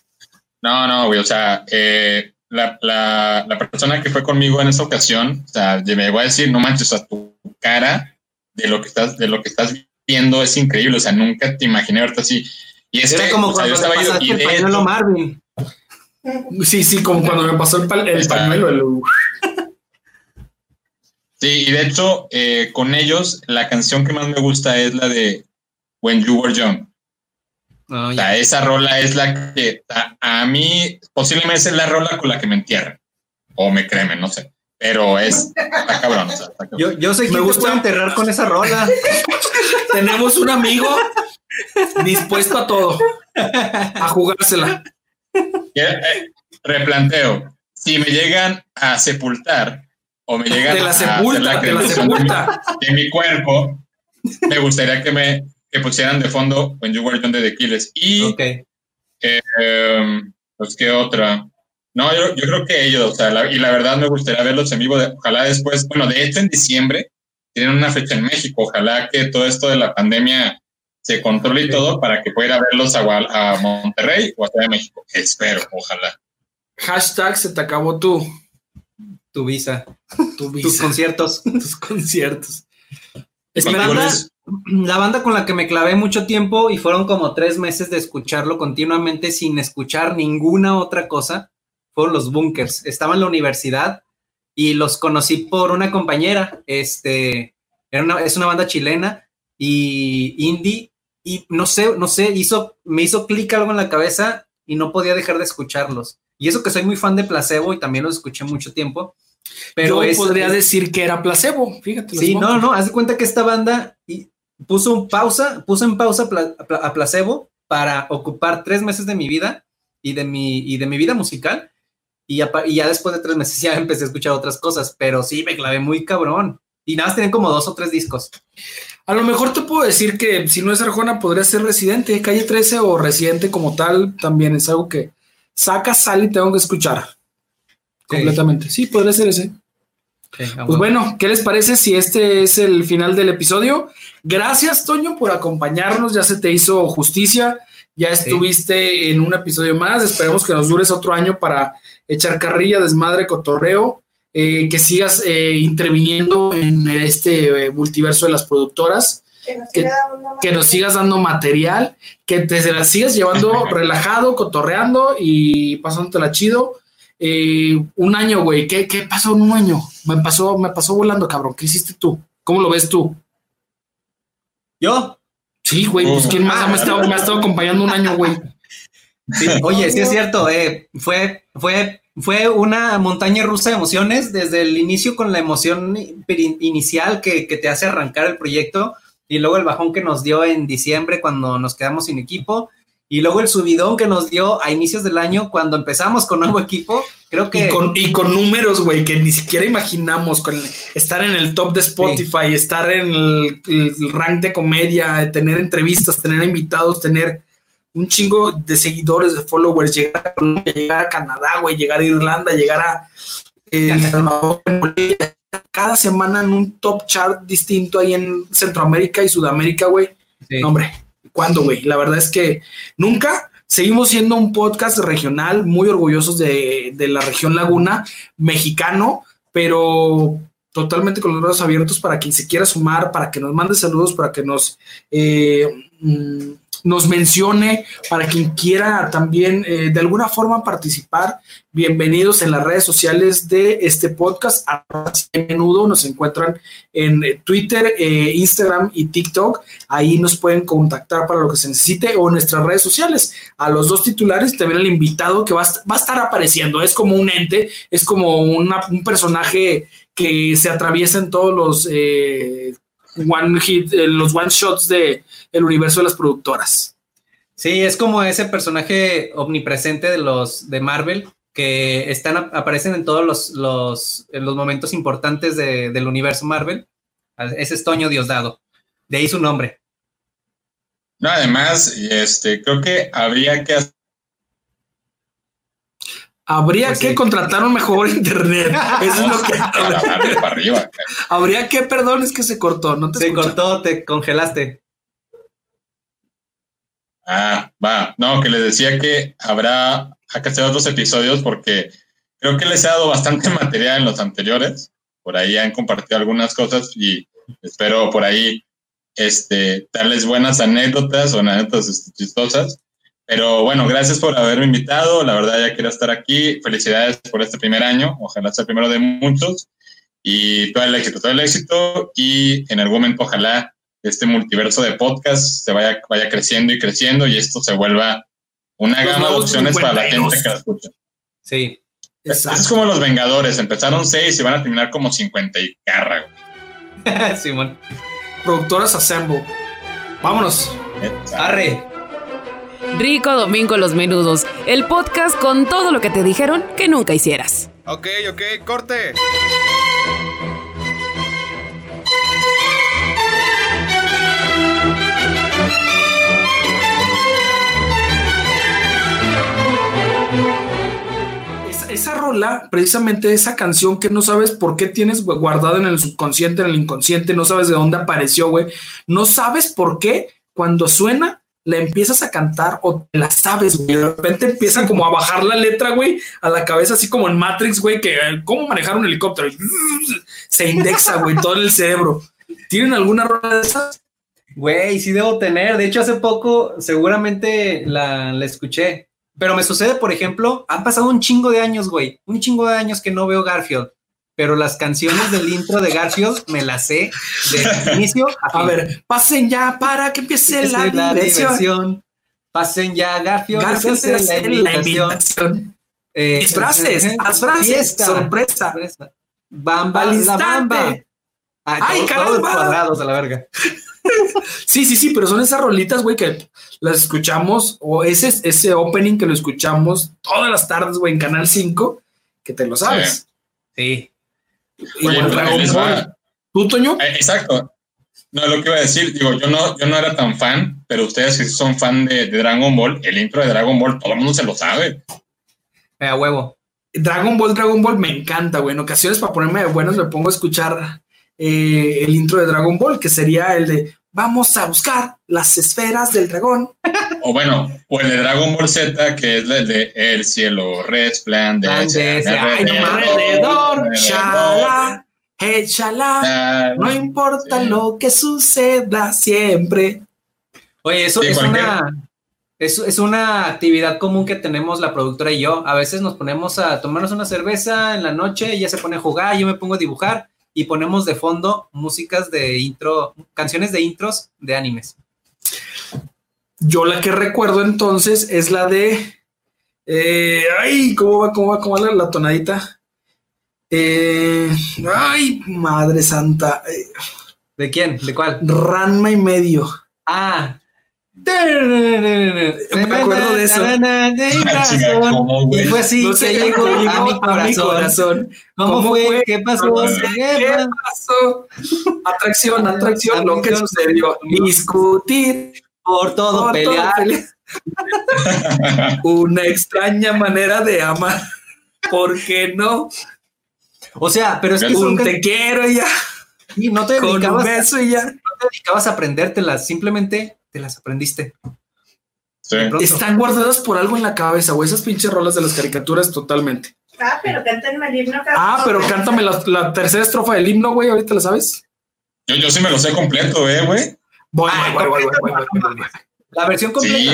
No, no, güey, o sea, eh, la, la, la persona que fue conmigo en esa ocasión, o sea, me voy a decir, no manches, sea, tu cara de lo que estás, de lo que estás viendo es increíble, o sea, nunca te imaginé verte así. Y es
Era
que,
como
o sea, yo
cuando le
estaba
pasaste el pañuelo Marvin.
Sí, sí, como cuando me pasó el, pal- el pañuelo. el-
Sí, y de hecho, eh, con ellos, la canción que más me gusta es la de When You Were Young.
No,
O
ya.
sea, esa rola es la que a, a mí posiblemente es la rola con la que me entierran. O me cremen, no sé. Pero es está cabrón. o sea, está cabrón.
Yo, yo sé
Me
quién te
gusta-
puede enterrar con esa rola.
Tenemos un amigo dispuesto a todo, a jugársela.
Eh, replanteo. Si me llegan a sepultar o me llegan
Te la
a hacer
sepulta, te la
cremación de mi-
sepulta.
de mi cuerpo, me gustaría que me que pusieran de fondo When You Were Young de The Killers. Y
Ok.
Eh, pues qué otra. No, yo, yo creo que ellos, o sea, la- y la verdad me gustaría verlos en vivo. de- ojalá después, bueno, de hecho en diciembre tienen una fecha en México. Ojalá que todo esto de la pandemia se controle y todo para que pueda ir a verlos a, Gual- a Monterrey o a Ciudad de México. Espero, ojalá.
Hashtag se te acabó tu,
Tu visa.
tu
Tus conciertos.
tus conciertos.
Banda, la banda con la que me clavé mucho tiempo y fueron como tres meses de escucharlo continuamente sin escuchar ninguna otra cosa, fueron los Bunkers. Estaba en la universidad y los conocí por una compañera. Este, era una- es una banda chilena y indie y no sé, no sé, hizo, me hizo clic algo en la cabeza y no podía dejar de escucharlos. Y eso que soy muy fan de Placebo y también los escuché mucho tiempo. Pero
Yo
es-
podría
es-
decir que era placebo, fíjate.
Sí, no, no, haz de cuenta que esta banda puso un pausa, puso en pausa a Placebo para ocupar tres meses de mi vida y de mi, y de mi vida musical. Y ya, y ya después de tres meses ya empecé a escuchar otras cosas, pero sí me clavé muy cabrón. Y nada más tienen como dos o tres discos.
A lo mejor te puedo decir que si no es Arjona, podría ser Residente, Calle 13 o Residente como tal, también es algo que saca, sale y tengo que escuchar. Completamente. Sí, podría ser ese. Pues bueno, ¿qué les parece si este es el final del episodio? Gracias, Toño, por acompañarnos. Ya se te hizo justicia. Ya estuviste en un episodio más. Esperemos que nos dures otro año para echar carrilla, desmadre, cotorreo. eh, que sigas eh, interviniendo en este eh, multiverso de las productoras.
Que nos
que-. Que sigas dando material. Que te la sigas llevando relajado, cotorreando y pasándotela chido. Eh, un año, güey. ¿Qué, ¿Qué pasó en un año? Me pasó, me pasó volando, cabrón. ¿Qué hiciste tú? ¿Cómo lo ves tú?
Yo,
Sí, güey, pues quién más me ha estado, acompañando un año, güey.
Oye, sí es cierto, eh, fue, fue, fue una montaña rusa de emociones desde el inicio con la emoción in- inicial que te hace arrancar el proyecto y luego el bajón que nos dio en diciembre cuando nos quedamos sin equipo y luego el subidón que nos dio a inicios del año cuando empezamos con nuevo equipo. Creo que
Y con, y con números, güey, que ni siquiera imaginamos, con estar en el top de Spotify, estar en el, el rank de comedia, tener entrevistas, tener invitados, tener un chingo de seguidores, de followers, llegar a Colombia, llegar a Canadá, güey, llegar a Irlanda, llegar a eh, cada semana en un top chart distinto ahí en Centroamérica y Sudamérica, güey.
Sí.
No, hombre, ¿cuándo, güey? La verdad es que nunca. Seguimos siendo un podcast regional, muy orgullosos de, de la región Laguna, mexicano, pero totalmente con los brazos abiertos para quien se quiera sumar, para que nos mande saludos, para que nos, eh, mm, nos mencione, para quien quiera también eh, de alguna forma participar. Bienvenidos en las redes sociales de este podcast. A menudo nos encuentran en eh, Twitter, eh, Instagram y TikTok. Ahí nos pueden contactar para lo que se necesite o en nuestras redes sociales. A los dos titulares, también el invitado que va a, va a estar apareciendo. Es como un ente, es como un personaje que se atraviesa en todos los one hit, eh, los one shots de el universo de las productoras.
Sí, es como ese personaje omnipresente de los de Marvel que están aparecen en todos los, los, en los momentos importantes de- del universo Marvel. Ese es Toño Diosdado. De ahí su nombre.
No, además, este, creo que habría que hacer
Habría
Pues
que
sí.
contratar un mejor internet. Eso es lo que
para arriba.
habría que, perdón, es que se cortó. No te
Se cortó, te congelaste.
Ah, va. No, que les decía que habrá que hacer otros episodios porque creo que les he dado bastante material en los anteriores. Por ahí han compartido algunas cosas y espero por ahí este, darles buenas anécdotas o anécdotas este, chistosas. Pero bueno, gracias por haberme invitado. La verdad, ya quiero estar aquí. Felicidades por este primer año. Ojalá sea el primero de muchos. Y todo el éxito, todo el éxito. Y en algún momento, ojalá este multiverso de podcast se vaya, vaya creciendo y creciendo y esto se vuelva una
Los
gama de opciones para la
52.
gente que la escucha.
Sí.
Exacto.
Es como los Vengadores, empezaron seis y van a terminar como 50 y carra.
Simón.
Productoras Assemble. Vámonos.
Arre.
Rico Domingo Los Menudos, el podcast con todo lo que te dijeron que nunca hicieras.
Ok, ok, corte.
Esa, rola, precisamente esa canción que no sabes por qué tienes gu- guardada en el subconsciente, en el inconsciente, no sabes de dónde apareció, güey. No sabes por qué cuando suena la empiezas a cantar o te la sabes, güey. De repente empieza como a bajar la letra, güey, a la cabeza, así como en Matrix, güey, que eh, cómo manejar un helicóptero. Se indexa, güey, todo en el cerebro. ¿Tienen alguna rola de esas?
Güey, sí debo tener. De hecho, hace poco seguramente la, la escuché. Pero me sucede, por ejemplo, han pasado un chingo de años, güey. Un chingo de años que no veo Garfield. Pero las canciones del intro de Garfield me las sé de inicio a,
ver, pasen ya para que empiece la,
la
diversión.
diversión. Pasen ya, Garfield.
Garfield
es
se hace la invitación.
Eh,
Disfraces,
eh,
disfraces,
fiesta,
sorpresa.
sorpresa. Bamba,
Al
la bamba. Ay,
Ay,
todo-
caramba.
todos cuadrados a la verga.
Sí, sí, sí, pero son esas rolitas, güey, que las escuchamos, o ese, ese opening que lo escuchamos todas las tardes, güey, en Canal 5, que te lo sabes.
Sí.
Bueno,
pues.
Ball. ¿Tú, Toño?
Eh, Exacto. No, lo que iba a decir, digo, yo no, yo no era tan fan, pero ustedes que sí son fan de, de Dragon Ball, el intro de Dragon Ball, todo el mundo se lo sabe.
Eh, a huevo.
Dragon Ball, Dragon Ball me encanta, güey. En ocasiones, para ponerme de buenos, me pongo a escuchar eh, el intro de Dragon Ball, que sería el de Vamos a buscar las esferas del dragón.
O bueno, o el de Dragon Ball Z, que es el de El cielo resplandece.
Resplandece, ay, no mames,
Alrededor, shala, échala. No importa
Sí.
lo que suceda siempre.
Oye, eso
Sí,
es
cualquier-
una es, es una actividad común que tenemos la productora y yo. A veces nos ponemos a tomarnos una cerveza en la noche, ella se pone a jugar, yo me pongo a dibujar y ponemos de fondo músicas de intro, canciones de intros de animes.
Yo la que recuerdo entonces es la de. eh, ay, ¿cómo va? ¿Cómo va? ¿Cómo va la, la tonadita? Eh, ay, madre santa. eh,
¿De quién? ¿De cuál?
Ranma y medio.
Ah.
Me acuerdo de eso.
Ah, chica, ¿cómo,
Y fue así
No
que llegó
cómo
a mi corazón.
corazón.
¿Cómo,
¿Cómo
fue? ¿Qué pasó? ¿Qué
¿Qué
pasó?
Atracción, atracción, lo que sucedió. Discutir.
Por todo
por
pelear.
Una extraña manera de amar. ¿Por qué no?
O sea, pero es que
Un te quiero y ya.
y no te
Con un
dedicabas,
beso y ya.
no te dedicabas a aprendértelas, simplemente te las aprendiste.
Sí.
Están guardadas por algo en la cabeza, güey. Esas pinches rolas de las caricaturas totalmente.
Ah, pero cántenme el himno.
Ah, pero cántame la, la tercera estrofa del himno, güey. Ahorita la sabes.
Yo, yo sí me lo sé completo, eh, güey.
Voy, voy, voy, voy, voy, voy, voy, voy.
La versión completa.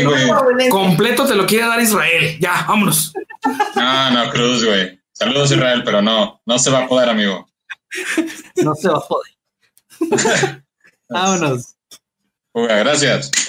Sí.
Completo te lo quiere dar Israel. Ya, vámonos.
No, no, Cruz, güey. Saludos, Israel, pero no, no se va a poder, amigo.
No se va a poder. Vámonos.
Gracias.